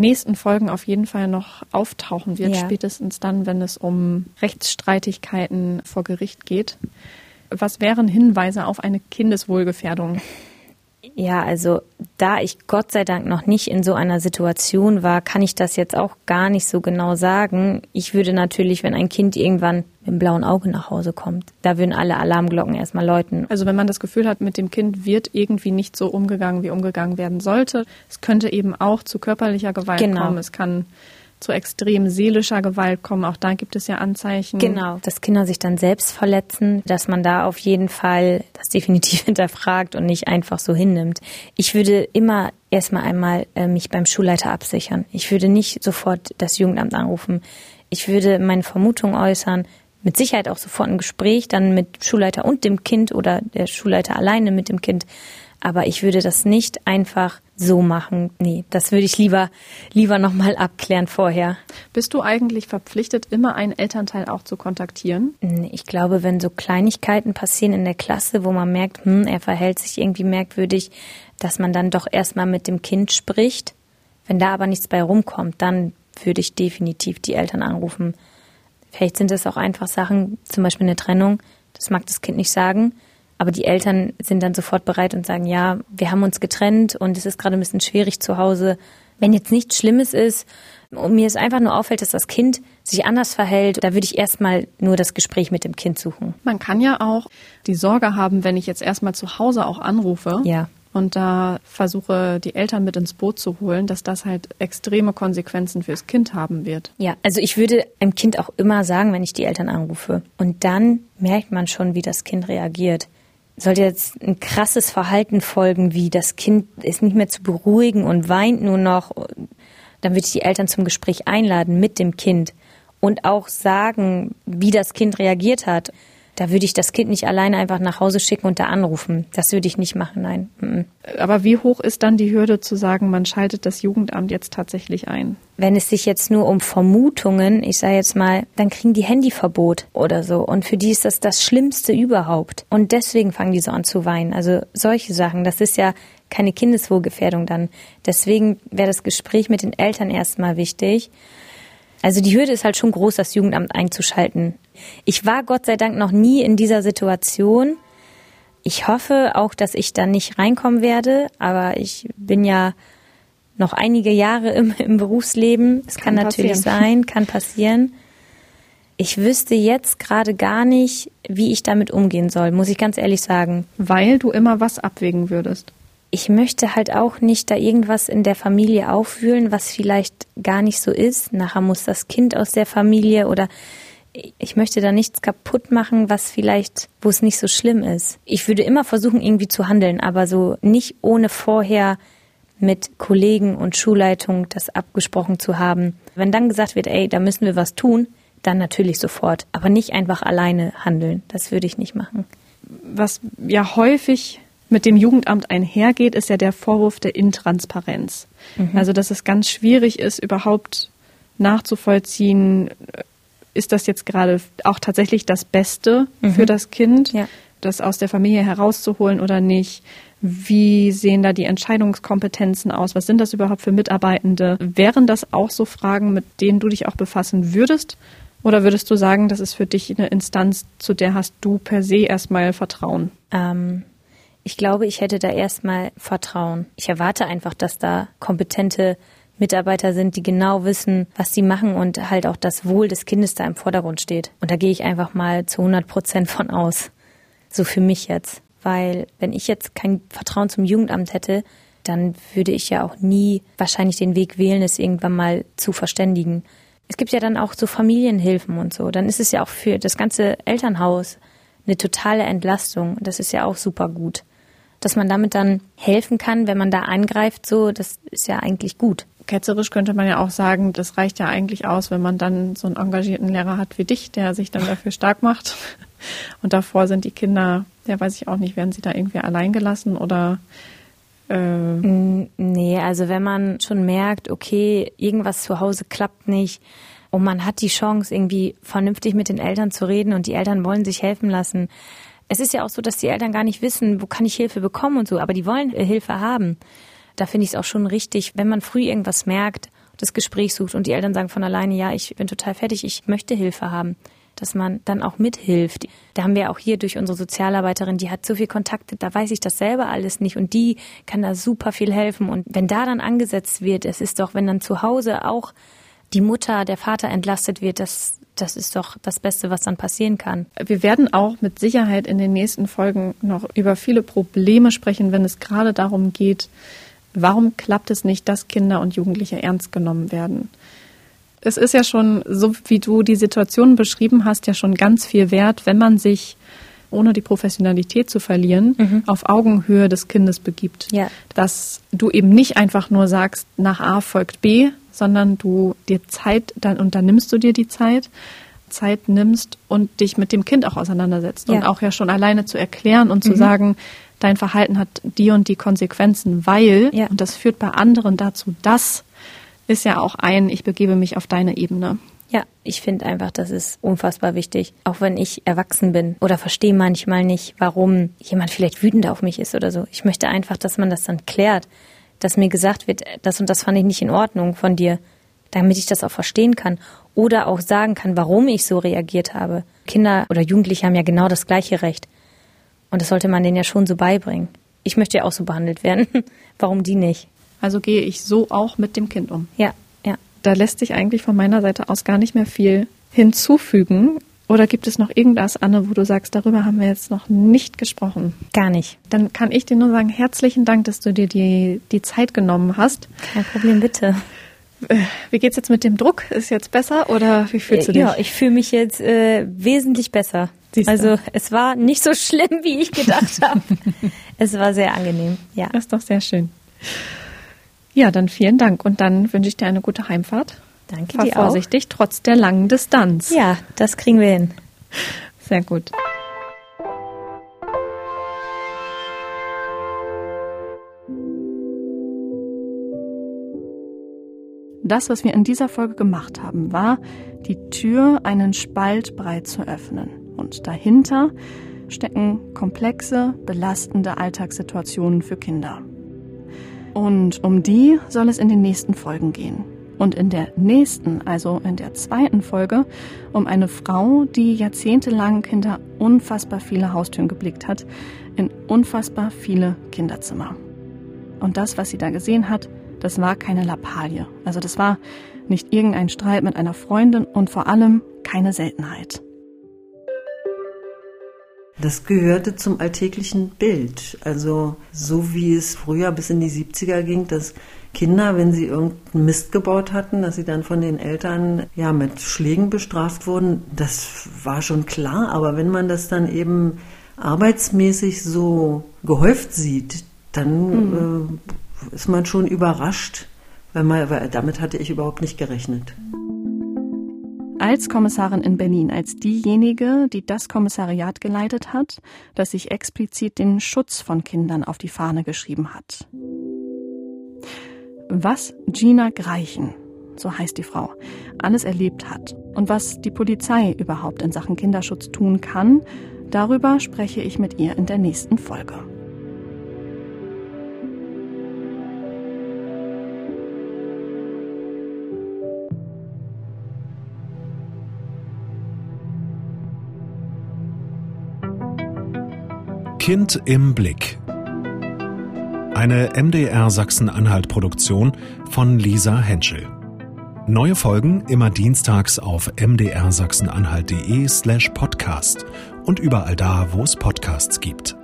nächsten Folgen auf jeden Fall noch auftauchen wird, Ja. spätestens dann, wenn es um Rechtsstreitigkeiten vor Gericht geht. Was wären Hinweise auf eine Kindeswohlgefährdung? Ja, also da ich Gott sei Dank noch nicht in so einer Situation war, kann ich das jetzt auch gar nicht so genau sagen. Ich würde natürlich, wenn ein Kind irgendwann mit einem blauen Auge nach Hause kommt, da würden alle Alarmglocken erstmal läuten. Also wenn man das Gefühl hat, mit dem Kind wird irgendwie nicht so umgegangen, wie umgegangen werden sollte. Es könnte eben auch zu körperlicher Gewalt Genau. kommen. Es kann zu extrem seelischer Gewalt kommen. Auch da gibt es ja Anzeichen. Genau, dass Kinder sich dann selbst verletzen, dass man da auf jeden Fall das definitiv hinterfragt und nicht einfach so hinnimmt. Ich würde immer erstmal einmal äh, mich beim Schulleiter absichern. Ich würde nicht sofort das Jugendamt anrufen. Ich würde meine Vermutung äußern, mit Sicherheit auch sofort ein Gespräch dann mit Schulleiter und dem Kind oder der Schulleiter alleine mit dem Kind. Aber ich würde das nicht einfach so machen. Nee, das würde ich lieber, lieber nochmal abklären vorher. Bist du eigentlich verpflichtet, immer einen Elternteil auch zu kontaktieren? Ich glaube, wenn so Kleinigkeiten passieren in der Klasse, wo man merkt, hm, er verhält sich irgendwie merkwürdig, dass man dann doch erstmal mit dem Kind spricht. Wenn da aber nichts bei rumkommt, dann würde ich definitiv die Eltern anrufen. Vielleicht sind es auch einfach Sachen, zum Beispiel eine Trennung, das mag das Kind nicht sagen, aber die Eltern sind dann sofort bereit und sagen, ja, wir haben uns getrennt und es ist gerade ein bisschen schwierig zu Hause. Wenn jetzt nichts Schlimmes ist und mir es einfach nur auffällt, dass das Kind sich anders verhält, da würde ich erstmal nur das Gespräch mit dem Kind suchen. Man kann ja auch die Sorge haben, wenn ich jetzt erstmal zu Hause auch anrufe Ja. und da versuche, die Eltern mit ins Boot zu holen, dass das halt extreme Konsequenzen fürs Kind haben wird. Ja, also ich würde einem Kind auch immer sagen, wenn ich die Eltern anrufe. Und dann merkt man schon, wie das Kind reagiert. Sollte jetzt ein krasses Verhalten folgen, wie das Kind ist nicht mehr zu beruhigen und weint nur noch, dann würde ich die Eltern zum Gespräch einladen mit dem Kind und auch sagen, wie das Kind reagiert hat. Da würde ich das Kind nicht alleine einfach nach Hause schicken und da anrufen. Das würde ich nicht machen, nein. Aber wie hoch ist dann die Hürde zu sagen, man schaltet das Jugendamt jetzt tatsächlich ein? Wenn es sich jetzt nur um Vermutungen, ich sage jetzt mal, dann kriegen die Handyverbot oder so. Und für die ist das das Schlimmste überhaupt. Und deswegen fangen die so an zu weinen. Also solche Sachen, das ist ja keine Kindeswohlgefährdung dann. Deswegen wäre das Gespräch mit den Eltern erstmal wichtig. Also die Hürde ist halt schon groß, das Jugendamt einzuschalten. Ich war Gott sei Dank noch nie in dieser Situation. Ich hoffe auch, dass ich da nicht reinkommen werde, aber ich bin ja noch einige Jahre im, im Berufsleben. Es kann, kann natürlich sein, kann passieren. Ich wüsste jetzt gerade gar nicht, wie ich damit umgehen soll, muss ich ganz ehrlich sagen. Weil du immer was abwägen würdest. Ich möchte halt auch nicht da irgendwas in der Familie aufwühlen, was vielleicht gar nicht so ist. Nachher muss das Kind aus der Familie oder ich möchte da nichts kaputt machen, was vielleicht, wo es nicht so schlimm ist. Ich würde immer versuchen, irgendwie zu handeln, aber so nicht ohne vorher mit Kollegen und Schulleitung das abgesprochen zu haben. Wenn dann gesagt wird, ey, da müssen wir was tun, dann natürlich sofort. Aber nicht einfach alleine handeln. Das würde ich nicht machen. Was ja häufig mit dem Jugendamt einhergeht, ist ja der Vorwurf der Intransparenz. Mhm. Also, dass es ganz schwierig ist, überhaupt nachzuvollziehen, ist das jetzt gerade auch tatsächlich das Beste mhm. für das Kind, ja. das aus der Familie herauszuholen oder nicht? Wie sehen da die Entscheidungskompetenzen aus? Was sind das überhaupt für Mitarbeitende? Wären das auch so Fragen, mit denen du dich auch befassen würdest? Oder würdest du sagen, das ist für dich eine Instanz, zu der hast du per se erstmal Vertrauen? Ähm, ich glaube, ich hätte da erstmal Vertrauen. Ich erwarte einfach, dass da kompetente Mitarbeiter sind, die genau wissen, was sie machen und halt auch das Wohl des Kindes da im Vordergrund steht. Und da gehe ich einfach mal zu 100 Prozent von aus. So für mich jetzt. Weil wenn ich jetzt kein Vertrauen zum Jugendamt hätte, dann würde ich ja auch nie wahrscheinlich den Weg wählen, es irgendwann mal zu verständigen es gibt ja dann auch so Familienhilfen und so. Dann ist es ja auch für das ganze Elternhaus eine totale Entlastung. Das ist ja auch super gut. Dass man damit dann helfen kann, wenn man da angreift, so, das ist ja eigentlich gut. Ketzerisch könnte man ja auch sagen, das reicht ja eigentlich aus, wenn man dann so einen engagierten Lehrer hat wie dich, der sich dann dafür stark macht. Und davor sind die Kinder, ja weiß ich auch nicht, werden sie da irgendwie allein gelassen oder äh nee, also wenn man schon merkt, okay, irgendwas zu Hause klappt nicht und man hat die Chance, irgendwie vernünftig mit den Eltern zu reden und die Eltern wollen sich helfen lassen. Es ist ja auch so, dass die Eltern gar nicht wissen, wo kann ich Hilfe bekommen und so, aber die wollen Hilfe haben. Da finde ich es auch schon richtig, wenn man früh irgendwas merkt, das Gespräch sucht und die Eltern sagen von alleine, ja, ich bin total fertig, ich möchte Hilfe haben dass man dann auch mithilft. Da haben wir auch hier durch unsere Sozialarbeiterin, die hat so viel Kontakte, da weiß ich das selber alles nicht und die kann da super viel helfen. Und wenn da dann angesetzt wird, es ist doch, wenn dann zu Hause auch die Mutter, der Vater entlastet wird, das, das ist doch das Beste, was dann passieren kann. Wir werden auch mit Sicherheit in den nächsten Folgen noch über viele Probleme sprechen, wenn es gerade darum geht, warum klappt es nicht, dass Kinder und Jugendliche ernst genommen werden es ist ja schon, so wie du die Situation beschrieben hast, ja schon ganz viel wert, wenn man sich ohne die Professionalität zu verlieren, mhm. auf Augenhöhe des Kindes begibt. Ja. Dass du eben nicht einfach nur sagst, nach A folgt B, sondern du dir Zeit, dann, und dann nimmst du dir die Zeit, Zeit nimmst und dich mit dem Kind auch auseinandersetzt. Ja. Und auch ja schon alleine zu erklären und zu mhm. sagen, dein Verhalten hat die und die Konsequenzen, weil, ja. und das führt bei anderen dazu, dass ist ja auch ein, ich begebe mich auf deine Ebene. Ja, ich finde einfach, das ist unfassbar wichtig. Auch wenn ich erwachsen bin oder verstehe manchmal nicht, warum jemand vielleicht wütend auf mich ist oder so. Ich möchte einfach, dass man das dann klärt, dass mir gesagt wird, das und das fand ich nicht in Ordnung von dir, damit ich das auch verstehen kann oder auch sagen kann, warum ich so reagiert habe. Kinder oder Jugendliche haben ja genau das gleiche Recht. Und das sollte man denen ja schon so beibringen. Ich möchte ja auch so behandelt werden. warum die nicht? Also gehe ich so auch mit dem Kind um. Ja, ja. Da lässt sich eigentlich von meiner Seite aus gar nicht mehr viel hinzufügen. Oder gibt es noch irgendwas, Anne, wo du sagst, darüber haben wir jetzt noch nicht gesprochen? Gar nicht. Dann kann ich dir nur sagen, herzlichen Dank, dass du dir die, die Zeit genommen hast. Kein Problem, bitte. Äh, wie geht's jetzt mit dem Druck? Ist jetzt besser oder wie fühlst du dich? Ja, ich fühle mich jetzt äh, wesentlich besser. Siehste. Also es war nicht so schlimm, wie ich gedacht habe. es war sehr angenehm. Ja. Das ist doch sehr schön. Ja, dann vielen Dank und dann wünsche ich dir eine gute Heimfahrt. Danke Fahr dir vorsichtig, auch. trotz der langen Distanz. Ja, das kriegen wir hin. Sehr gut. Das, was wir in dieser Folge gemacht haben, war, die Tür einen Spalt breit zu öffnen. Und dahinter stecken komplexe, belastende Alltagssituationen für Kinder. Und um die soll es in den nächsten Folgen gehen. Und in der nächsten, also in der zweiten Folge, um eine Frau, die jahrzehntelang hinter unfassbar viele Haustüren geblickt hat, in unfassbar viele Kinderzimmer. Und das, was sie da gesehen hat, das war keine Lappalie. Also das war nicht irgendein Streit mit einer Freundin und vor allem keine Seltenheit. Das gehörte zum alltäglichen Bild. Also so wie es früher bis in die 70er ging, dass Kinder, wenn sie irgendeinen Mist gebaut hatten, dass sie dann von den Eltern ja mit Schlägen bestraft wurden, das war schon klar. Aber wenn man das dann eben arbeitsmäßig so gehäuft sieht, dann mhm. äh, ist man schon überrascht, weil, man, weil damit hatte ich überhaupt nicht gerechnet als Kommissarin in Berlin, als diejenige, die das Kommissariat geleitet hat, das sich explizit den Schutz von Kindern auf die Fahne geschrieben hat. Was Gina Greichen, so heißt die Frau, alles erlebt hat und was die Polizei überhaupt in Sachen Kinderschutz tun kann, darüber spreche ich mit ihr in der nächsten Folge. Kind im Blick. Eine MDR Sachsen-Anhalt-Produktion von Lisa Henschel. Neue Folgen immer dienstags auf mdrsachsenanhalt.de slash podcast und überall da, wo es Podcasts gibt.